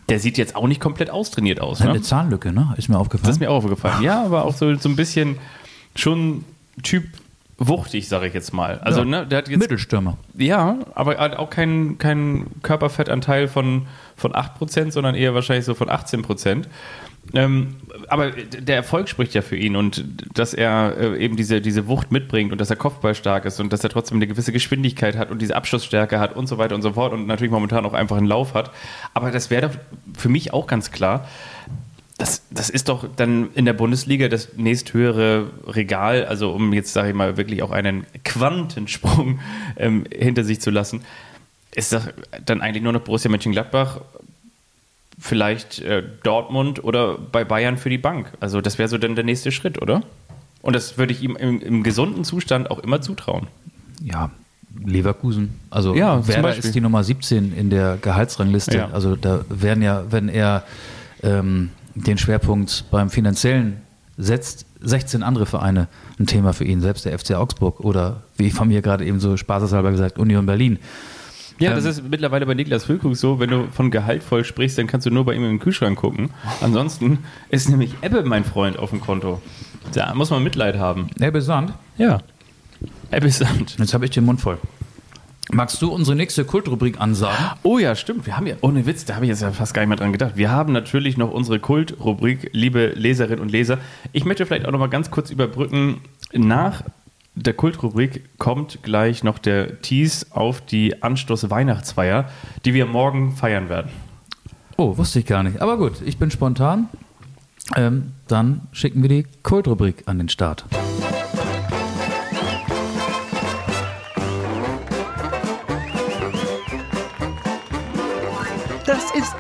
der sieht jetzt auch nicht komplett austrainiert aus. Hat Ne? eine Zahnlücke, ne? Ist mir aufgefallen. Das ist mir auch aufgefallen. Ja, aber auch so, so ein bisschen schon Typ wuchtig, sage ich jetzt mal. Also, Ja. ne, der hat jetzt Mittelstürmer. Ja, aber er hat auch keinen kein Körperfettanteil von, von 8%, sondern eher wahrscheinlich so von 18%. Ähm, aber der Erfolg spricht ja für ihn und dass er äh, eben diese, diese Wucht mitbringt und dass er kopfballstark ist und dass er trotzdem eine gewisse Geschwindigkeit hat und diese Abschlussstärke hat und so weiter und so fort und natürlich momentan auch einfach einen Lauf hat. Aber das wäre doch für mich auch ganz klar, das, das ist doch dann in der Bundesliga das nächsthöhere Regal, also um jetzt, sage ich mal, wirklich auch einen Quantensprung ähm, hinter sich zu lassen, ist das dann eigentlich nur noch Borussia Mönchengladbach, vielleicht äh, Dortmund oder bei Bayern für die Bank. Also das wäre so dann der nächste Schritt, oder? Und das würde ich ihm im, im gesunden Zustand auch immer zutrauen. Ja, Leverkusen. Also Ja, Werder Beispiel. ist die Nummer 17 in der Gehaltsrangliste. Ja. Also da werden ja, wenn er ähm, den Schwerpunkt beim Finanziellen setzt, 16 andere Vereine ein Thema für ihn, selbst der FC Augsburg oder wie von mir gerade eben so spaßeshalber gesagt, Union Berlin. Ja, das ist mittlerweile bei Niklas Füllkrug so, wenn du von Gehalt voll sprichst, dann kannst du nur bei ihm in den Kühlschrank gucken. Ansonsten ist nämlich Ebbe mein Freund auf dem Konto. Da muss man Mitleid haben. Ebbe Sand, Ja. Ebbe Sand. jetzt habe ich den Mund voll. Magst du unsere nächste Kultrubrik ansagen? Oh ja, stimmt. Wir haben ja, ohne Witz, da habe ich jetzt ja fast gar nicht mehr dran gedacht. Wir haben natürlich noch unsere Kultrubrik, liebe Leserinnen und Leser. Ich möchte vielleicht auch noch mal ganz kurz überbrücken. Nach der Kultrubrik kommt gleich noch der Tease auf die Anstoß-Weihnachtsfeier, die wir morgen feiern werden. Oh, wusste ich gar nicht. Aber gut, ich bin spontan. Ähm, dann schicken wir die Kultrubrik an den Start.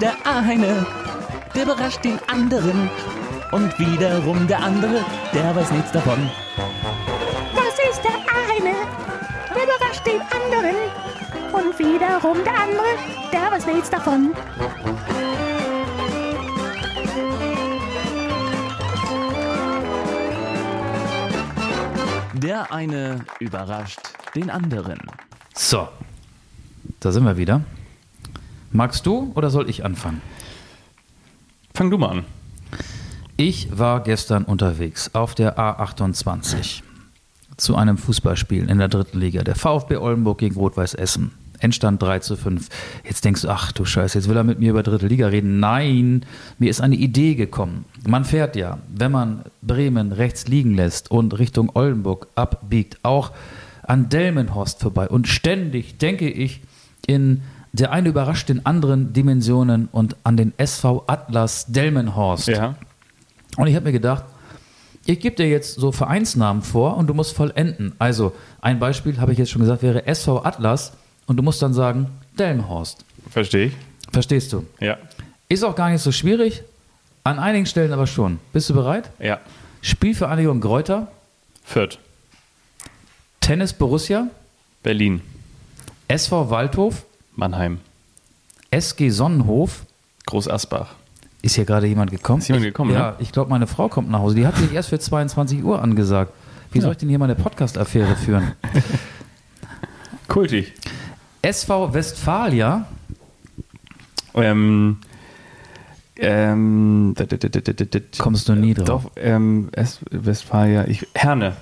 Der eine, der überrascht den anderen. Und wiederum der andere, der weiß nichts davon. Das ist der eine, der überrascht den anderen. Und wiederum der andere, der weiß nichts davon. Der eine überrascht den anderen. So, da sind wir wieder. Magst du oder soll ich anfangen? Fang du mal an. Ich war gestern unterwegs auf der A28 zu einem Fußballspiel in der dritten Liga. Der VfB Oldenburg gegen Rot-Weiß Essen. Endstand 3 zu 5. Jetzt denkst du, ach du Scheiße, jetzt will er mit mir über dritte Liga reden. Nein, mir ist eine Idee gekommen. Man fährt ja, wenn man Bremen rechts liegen lässt und Richtung Oldenburg abbiegt, auch an Delmenhorst vorbei. Und ständig denke ich in der eine überrascht den anderen Dimensionen und an den SV Atlas Delmenhorst. Ja. Und ich habe mir gedacht, ich gebe dir jetzt so Vereinsnamen vor und du musst vollenden. Also ein Beispiel, habe ich jetzt schon gesagt, wäre SV Atlas und du musst dann sagen Delmenhorst. Verstehe ich. Verstehst du? Ja. Ist auch gar nicht so schwierig, an einigen Stellen aber schon. Bist du bereit? Ja. Spielvereinigung Gräuter, Fürth. Tennis Borussia, Berlin. SV Waldhof, Mannheim. SG Sonnenhof. Groß Asbach. Ist hier gerade jemand gekommen? Ist jemand gekommen, Ja, ne? ich glaube, meine Frau kommt nach Hause. Die hat sich erst für 22 Uhr angesagt. Wie soll ich denn hier meine Podcast-Affäre führen? Kultig. SV Westfalia, Ähm, ähm, Kommst du nie drauf. Doch, ähm, Westfalia, ich, Herne.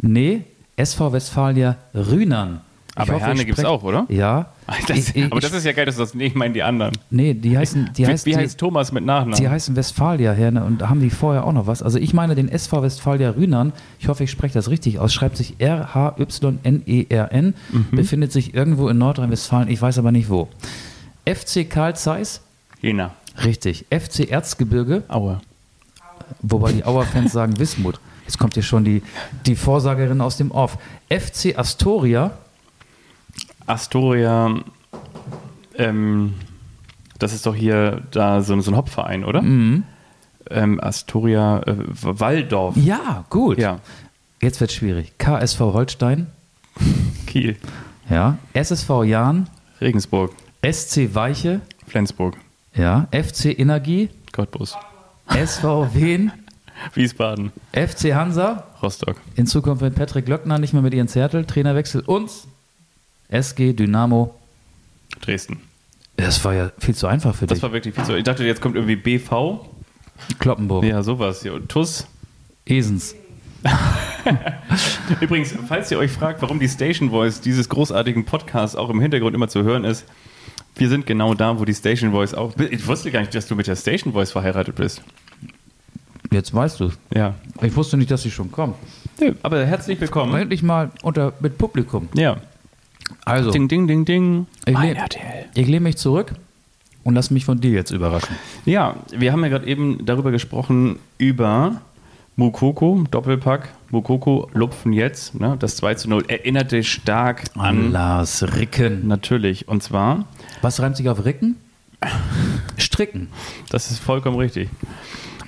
nee, SV Westfalia Rühnern. Aber hoffe, Herne gibt's sprech- auch, oder? Ja. Das, Ich- ich- aber das ist ja geil, dass du das nicht meinen die anderen. Nee, die heißen, die wie, heißt, wie die, heißt Thomas mit Nachnamen? die heißen Westfalia Herne und da haben die vorher auch noch was. Also ich meine den SV Westfalia Rühnern, ich hoffe, ich spreche das richtig aus, schreibt sich R-H-Y-N-E-R-N, Mhm. befindet sich irgendwo in Nordrhein-Westfalen, ich weiß aber nicht wo. FC Karl Zeiss, Jena. richtig. FC Erzgebirge, Aue. wobei die Auer-Fans sagen Wismut. Jetzt kommt hier schon die, die Vorsagerin aus dem Off. FC Astoria, Astoria, ähm, das ist doch hier da so, so ein Hopfverein, oder? Mhm. Ähm, Astoria, äh, Walldorf. ja, gut. Ja, Jetzt wird schwierig. KSV Holstein, Kiel, ja. SSV Jahn, Regensburg, SC Weiche, Flensburg, ja. FC Energie, Cottbus, SV Wien, Wiesbaden, FC Hansa, Rostock. in Zukunft mit Patrick Löckner, nicht mehr mit Ian Zertel, Trainerwechsel und SG Dynamo. Dresden. Das war ja viel zu einfach für Das dich. war wirklich viel zu. Ich dachte, jetzt kommt irgendwie BV. Kloppenburg, Ja, sowas. hier. Und TUS. Esens. Übrigens, falls ihr euch fragt, warum die Station Voice dieses großartigen Podcasts auch im Hintergrund immer zu hören ist, wir sind genau da, wo die Station Voice auch. Ich wusste gar nicht, dass du mit der Station Voice verheiratet bist. Jetzt weißt du. Ja. Ich wusste nicht, dass sie schon kommt. Aber herzlich willkommen. Endlich mal unter, mit Publikum. Ja. Also, Ding, ding, ding, ding. ich, Mein RTL. ich lehne mich zurück und lass mich von dir jetzt überraschen. Ja, wir haben ja gerade eben darüber gesprochen, über Mukoko, Doppelpack. Mukoko lupfen jetzt. Ne? Das 2 zu 0 erinnerte stark an. Lars Ricken. Natürlich. Und zwar, Was reimt sich auf Ricken? Stricken. das ist vollkommen richtig.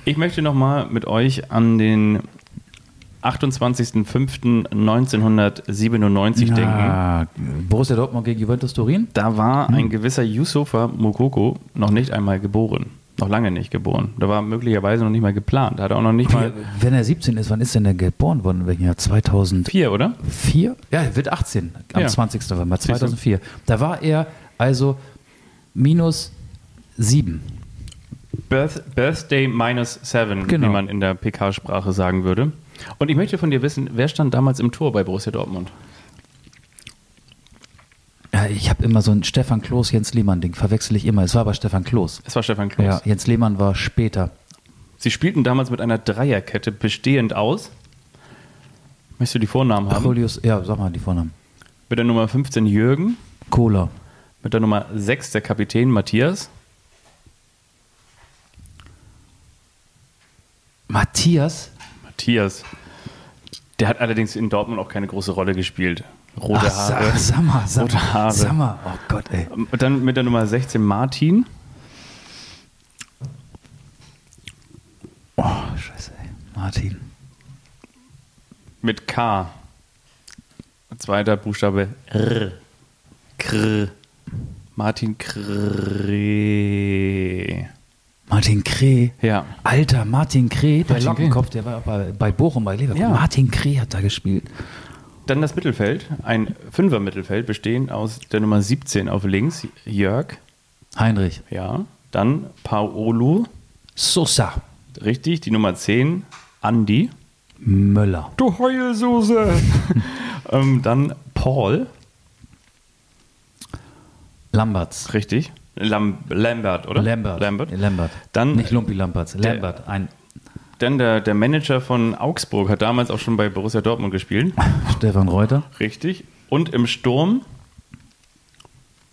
Ich möchte nochmal mit euch an den 28.05.1997 denken. Borussia Dortmund gegen Juventus Turin? Da war ein gewisser Yusufa Mukoko noch nicht einmal geboren. Noch lange nicht geboren. Da war möglicherweise noch nicht mal geplant. Hat er auch noch nicht mal Wenn er 17 ist, wann ist denn der geboren worden? In welchem Jahr? 2004? vier, oder? Ja, er wird 18 am Ja. 20. November 2004. Da war er also minus 7. Birth, Birthday minus seven, Genau. wie man in der PK-Sprache sagen würde. Und ich möchte von dir wissen, wer stand damals im Tor bei Borussia Dortmund? Ich habe immer so ein Stefan Kloß, Jens Lehmann-Ding, verwechsel ich immer. Es war aber Stefan Kloß. Es war Stefan Klose. Ja, Jens Lehmann war später. Sie spielten damals mit einer Dreierkette bestehend aus. Möchtest du die Vornamen haben? Julius, ja, sag mal die Vornamen. Mit der Nummer 15 Jürgen, Kohler. mit der Nummer 6 der Kapitän Matthias, Matthias? Matthias. Der hat allerdings in Dortmund auch keine große Rolle gespielt. Rote Ach, Haare. Sag mal, sag Rote Haare. sag mal. Oh Gott, ey. Und Dann mit der Nummer 16 Martin. Oh, scheiße, ey. Martin. Mit K. Zweiter Buchstabe R. Kr. Martin Kreh. Martin Kreh. Ja. Alter, Martin Kreh, der Lockenkopf, der war bei, bei Bochum, bei Leverkusen. Ja. Martin Kreh hat da gespielt. Dann das Mittelfeld, ein Fünfer-Mittelfeld, bestehend aus der Nummer 17 auf links, Jörg. Heinrich. Ja. Dann Paolo, Sosa. richtig. Die Nummer 10, Andi. Möller. Du Heulsuse. ähm, dann Paul, Lamberts. richtig. Lam Lambert, oder? Lambert. Lambert. Lambert. Dann- Nicht Lumpi Lamberts. Lambert. Ein Dann der, der Manager von Augsburg hat damals auch schon bei Borussia Dortmund gespielt. Stefan Reuter. Richtig. Und im Sturm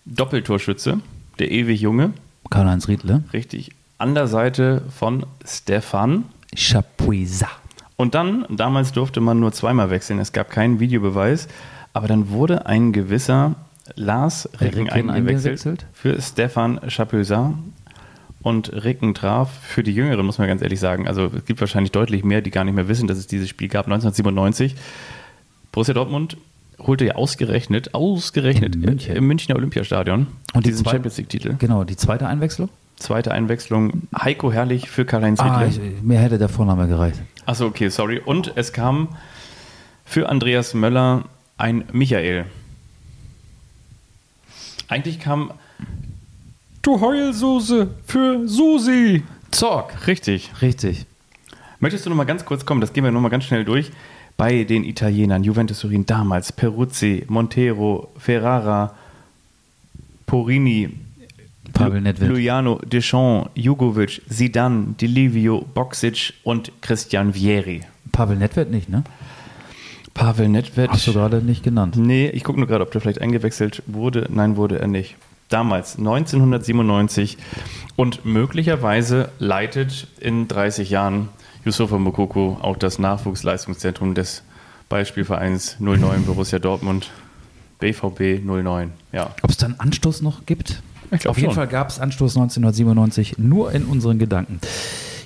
Doppeltorschütze, der ewig Junge. Karl-Heinz Riedle. Richtig. An der Seite von Stefan. Chapuisa. Und dann, damals durfte man nur zweimal wechseln. Es gab keinen Videobeweis. Aber dann wurde ein gewisser Lars Ricken, Ricken eingewechselt, eingewechselt? für Stefan Chapuisat. Und Ricken traf für die Jüngeren, muss man ganz ehrlich sagen. Also es gibt wahrscheinlich deutlich mehr, die gar nicht mehr wissen, dass es dieses Spiel gab. 1997. Borussia Dortmund holte ja ausgerechnet, ausgerechnet München. im Münchner Olympiastadion Und die diesen zwei- Champions League-Titel. Genau, die zweite Einwechslung? Zweite Einwechslung, Heiko Herrlich für Karl-Heinz Ah, ich, mir hätte der Vorname gereicht. Achso, okay, sorry. Und es kam für Andreas Möller ein Michael. Eigentlich kam Du Heulsuse für Susi. Zorg. Richtig. Richtig. Möchtest du noch mal ganz kurz kommen, das gehen wir noch mal ganz schnell durch. Bei den Italienern, Juventus Turin damals, Peruzzi, Montero, Ferrara, Porini, Pavel Nedved. Luciano, Deschamps, Jugovic, Zidane, Di Livio, Boxic und Christian Vieri. Pavel Nedved nicht, ne? Pavel Nedved. Hast du gerade nicht genannt. Nee, ich gucke nur gerade, ob der vielleicht eingewechselt wurde. Nein, wurde er nicht. Damals, 1997. Und möglicherweise leitet in 30 Jahren Yusufa Mokoko auch das Nachwuchsleistungszentrum des Beispielvereins 09 Borussia Dortmund. BVB 09. Ja. Ob es dann Anstoß noch gibt? Auf jeden schon. Fall gab es Anstoß 1997 nur in unseren Gedanken.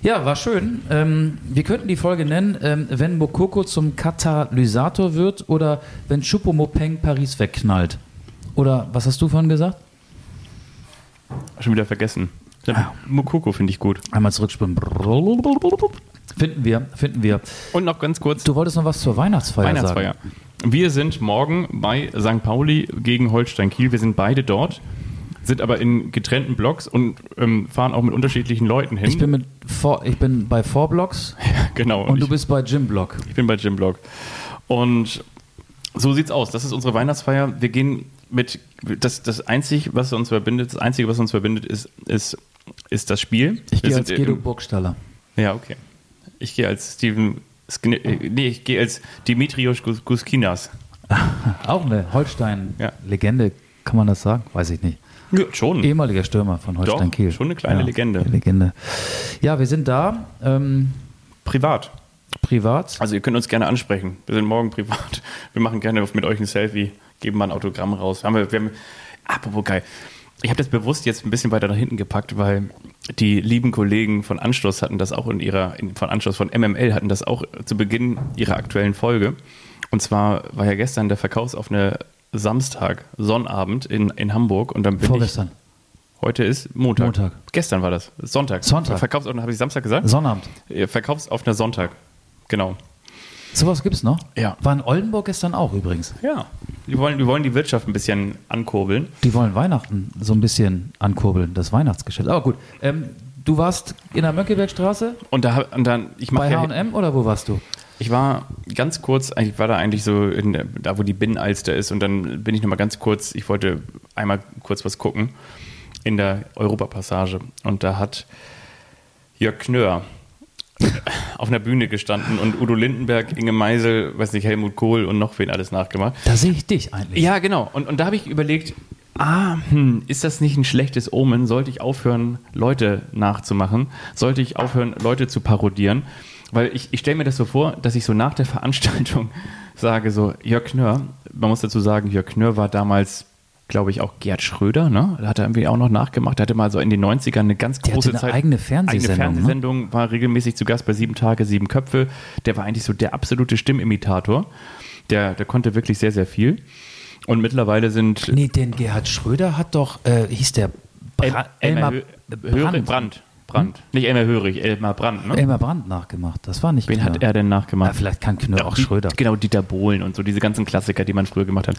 Ja, war schön. Ähm, wir könnten die Folge nennen, ähm, wenn Mokoko zum Katalysator wird oder wenn Choupo-Mopeng Paris wegknallt. Oder was hast du vorhin gesagt? Schon wieder vergessen. Ah. Mokoko finde ich gut. Einmal zurückspringen. Finden wir, finden wir. Und noch ganz kurz Du wolltest noch was zur Weihnachtsfeier, Weihnachtsfeier. sagen. Wir sind morgen bei St. Pauli gegen Holstein Kiel. Wir sind beide dort, sind aber in getrennten Blocks und ähm, fahren auch mit unterschiedlichen Leuten hin. Ich bin, mit vor, ich bin bei Vorblocks genau. und du ich, bist bei Gymblock. ich bin bei Jim Block. Und so sieht's aus. Das ist unsere Weihnachtsfeier. Wir gehen mit das, das Einzige, was uns verbindet, das Einzige, was uns verbindet, ist, ist, ist das Spiel. Ich gehe als Guido Burgstaller. Ja, okay. Ich gehe als Steven. Äh, Nee, ich gehe als Dimitrios Gus- Guskinas. Auch eine Ja. Holstein-Legende, kann man das sagen? Weiß ich nicht. Ja, schon. Ehemaliger Stürmer von Holstein Doch, Kiel. schon eine kleine Legende. Legende. Ja, wir sind da, ähm, Privat. privat. Also ihr könnt uns gerne ansprechen. Wir sind morgen privat. Wir machen gerne mit euch ein Selfie, geben mal ein Autogramm raus. Haben wir, wir haben, apropos geil. Ich habe das bewusst jetzt ein bisschen weiter nach hinten gepackt, weil die lieben Kollegen von Anstoß hatten das auch in ihrer, in, von Anstoß von MML hatten das auch zu Beginn ihrer aktuellen Folge. Und zwar war ja gestern der Verkaufsoffene Samstag, Sonnabend in, in Hamburg und dann bin Vorgestern. ich. Heute ist Montag. Montag. Gestern war das. Sonntag. Sonntag. Verkaufsoffene, habe ich Samstag gesagt? Sonnabend. Verkaufsoffener Sonntag. Genau. Sowas gibt's noch? Ja. War in Oldenburg gestern auch übrigens. Ja, wir wollen, wir wollen die Wirtschaft ein bisschen ankurbeln. Die wollen Weihnachten so ein bisschen ankurbeln, das Weihnachtsgeschäft. Aber gut, ähm, du warst in der Mönckebergstraße Und da und dann, ich mache bei ja, H&M oder wo warst du? Ich war ganz kurz, ich war da eigentlich so in, der- da, wo die Binnenalster ist und dann bin ich nochmal ganz kurz, ich wollte einmal kurz was gucken in der Europapassage und da hat Jörg Knör auf einer Bühne gestanden und Udo Lindenberg, Inge Meisel, weiß nicht, Helmut Kohl und noch wen alles nachgemacht. Da sehe ich dich eigentlich. Ja, genau. Und, und da habe ich überlegt, ah, hm, ist das nicht ein schlechtes Omen? Sollte ich aufhören, Leute nachzumachen? Sollte ich aufhören, Leute zu parodieren? Weil ich, ich stelle mir das so vor, dass ich so nach der Veranstaltung sage, so, Jörg Knör, man muss dazu sagen, Jörg Knör war damals, glaube ich, auch Gerd Schröder, ne? Da hat er irgendwie auch noch nachgemacht. Der hatte mal so in den 90ern eine ganz Der große hatte eine Zeit. eigene Fernsehsendung, Eigene ne? Fernsehsendung, war regelmäßig zu Gast bei Sieben Tage, Sieben Köpfe. Der war eigentlich so der absolute Stimmimitator. Der, der konnte wirklich sehr, sehr viel. Und mittlerweile sind Nee, den Gerhard Schröder hat doch, äh, hieß der Bra Elmar, Hö- Hörig, Brandt. Brandt. Nicht Elmar Hörig, Elmar Brandt. Ne? Elmar Brandt nachgemacht. Das war nicht Wen Knör. hat er denn nachgemacht? Ja, vielleicht kann Knör auch Die- Schröder. Genau, Dieter Bohlen und so, diese ganzen Klassiker, die man früher gemacht hat.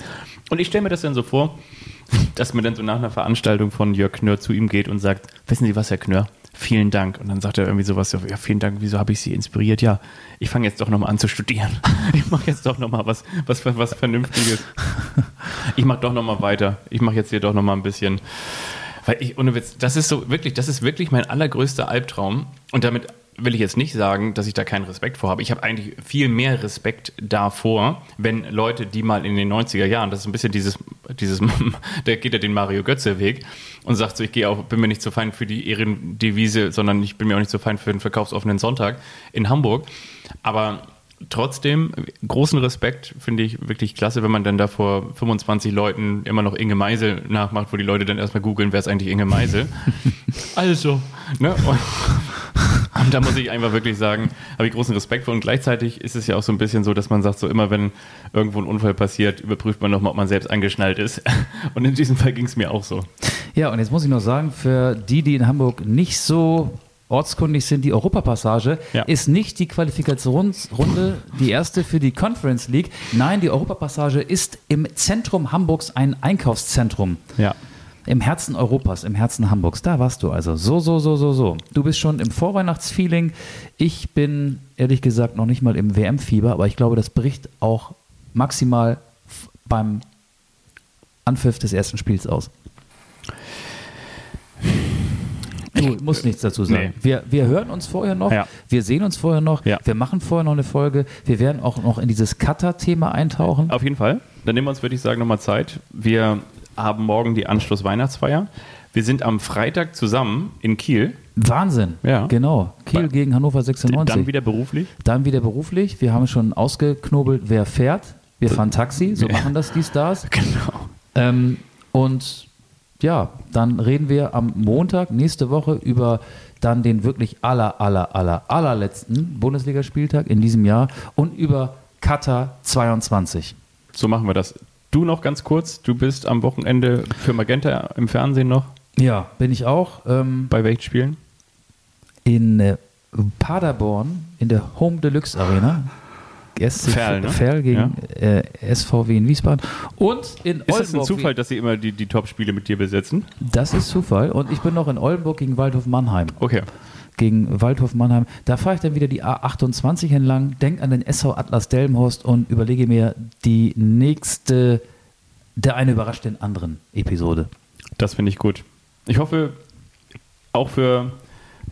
Und ich stelle mir das dann so vor, dass man dann so nach einer Veranstaltung von Jörg Knör zu ihm geht und sagt, wissen Sie was, Herr Knör? Vielen Dank. Und dann sagt er irgendwie sowas, ja, vielen Dank, wieso habe ich Sie inspiriert? Ja, ich fange jetzt doch nochmal an zu studieren. Ich mache jetzt doch nochmal was, was, was Vernünftiges. Ich mache doch nochmal weiter. Ich mache jetzt hier doch nochmal ein bisschen. Weil ich, ohne Witz, das ist so wirklich, das ist wirklich mein allergrößter Albtraum. Und damit will ich jetzt nicht sagen, dass ich da keinen Respekt vor habe. Ich habe eigentlich viel mehr Respekt davor, wenn Leute, die mal in den 90er Jahren, das ist ein bisschen dieses, dieses, der geht ja den Mario Götze-Weg und sagt so, ich gehe auch, bin mir nicht so fein für die Ehrendevise, sondern ich bin mir auch nicht so fein für den verkaufsoffenen Sonntag in Hamburg. Aber trotzdem großen Respekt, finde ich wirklich klasse, wenn man dann da vor 25 Leuten immer noch Inge Meisel nachmacht, wo die Leute dann erstmal googeln, wer ist eigentlich Inge Meisel. also, ne? Und, und da muss ich einfach wirklich sagen, habe ich großen Respekt vor. Und gleichzeitig ist es ja auch so ein bisschen so, dass man sagt, so immer wenn irgendwo ein Unfall passiert, überprüft man nochmal, ob man selbst angeschnallt ist. Und in diesem Fall ging es mir auch so. Ja, und jetzt muss ich noch sagen, für die, die in Hamburg nicht so ortskundig sind, die Europapassage Ja. ist nicht die Qualifikationsrunde die erste für die Conference League. Nein, die Europapassage ist im Zentrum Hamburgs ein Einkaufszentrum. Ja. Im Herzen Europas, im Herzen Hamburgs. Da warst du also. So, so, so, so, so. Du bist schon im Vorweihnachtsfeeling. Ich bin ehrlich gesagt noch nicht mal im WM-Fieber, aber ich glaube, das bricht auch maximal beim Anpfiff des ersten Spiels aus. Du musst nichts dazu sagen. Nee. Wir, wir hören uns vorher noch, Ja. wir sehen uns vorher noch, Ja. wir machen vorher noch eine Folge, wir werden auch noch in dieses Cutter-Thema eintauchen. Auf jeden Fall. Dann nehmen wir uns, würde ich sagen, nochmal Zeit. Wir haben morgen die Anschluss-Weihnachtsfeier. Wir sind am Freitag zusammen in Kiel. Wahnsinn. Ja. Genau. Kiel Bei- gegen Hannover 96. Dann wieder beruflich. Dann wieder beruflich. Wir haben schon ausgeknobelt, wer fährt. Wir fahren Taxi, so machen das die Stars. Genau. Ähm, und ja, dann reden wir am Montag nächste Woche über dann den wirklich aller, aller, aller, allerletzten Bundesligaspieltag in diesem Jahr und über Qatar 22. So machen wir das. Du noch ganz kurz. Du bist am Wochenende für Magenta im Fernsehen noch. Ja, bin ich auch. Ähm, Bei welchen Spielen? in äh, Paderborn in der Home Deluxe Arena. SC Ferl, ne? Ferl gegen äh, SVW in Wiesbaden. Und in Ist das ein Oldenburg- Zufall, dass sie immer die, die Top-Spiele mit dir besetzen? Das ist Zufall. Und ich bin noch in Oldenburg gegen Waldhof Mannheim. Okay. Gegen Waldhof Mannheim. Da fahre ich dann wieder die A28 entlang, denk an den SV Atlas Delmenhorst und überlege mir die nächste, der eine überrascht den anderen Episode. Das finde ich gut. Ich hoffe, auch für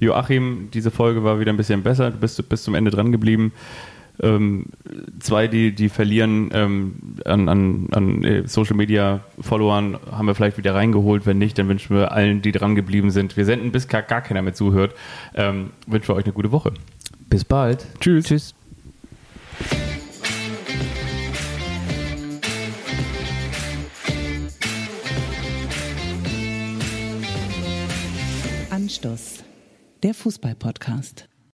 Joachim, diese Folge war wieder ein bisschen besser. Du bist bis zum Ende dran geblieben. Ähm, zwei, die, die verlieren ähm, an, an, an äh, Social Media Followern, haben wir vielleicht wieder reingeholt. Wenn nicht, dann wünschen wir allen, die dran geblieben sind. Wir senden, bis gar, gar keiner mehr zuhört. Ähm, wünschen wir euch eine gute Woche. Bis bald. Tschüss. Tschüss. Anstoß, der Fußball-Podcast.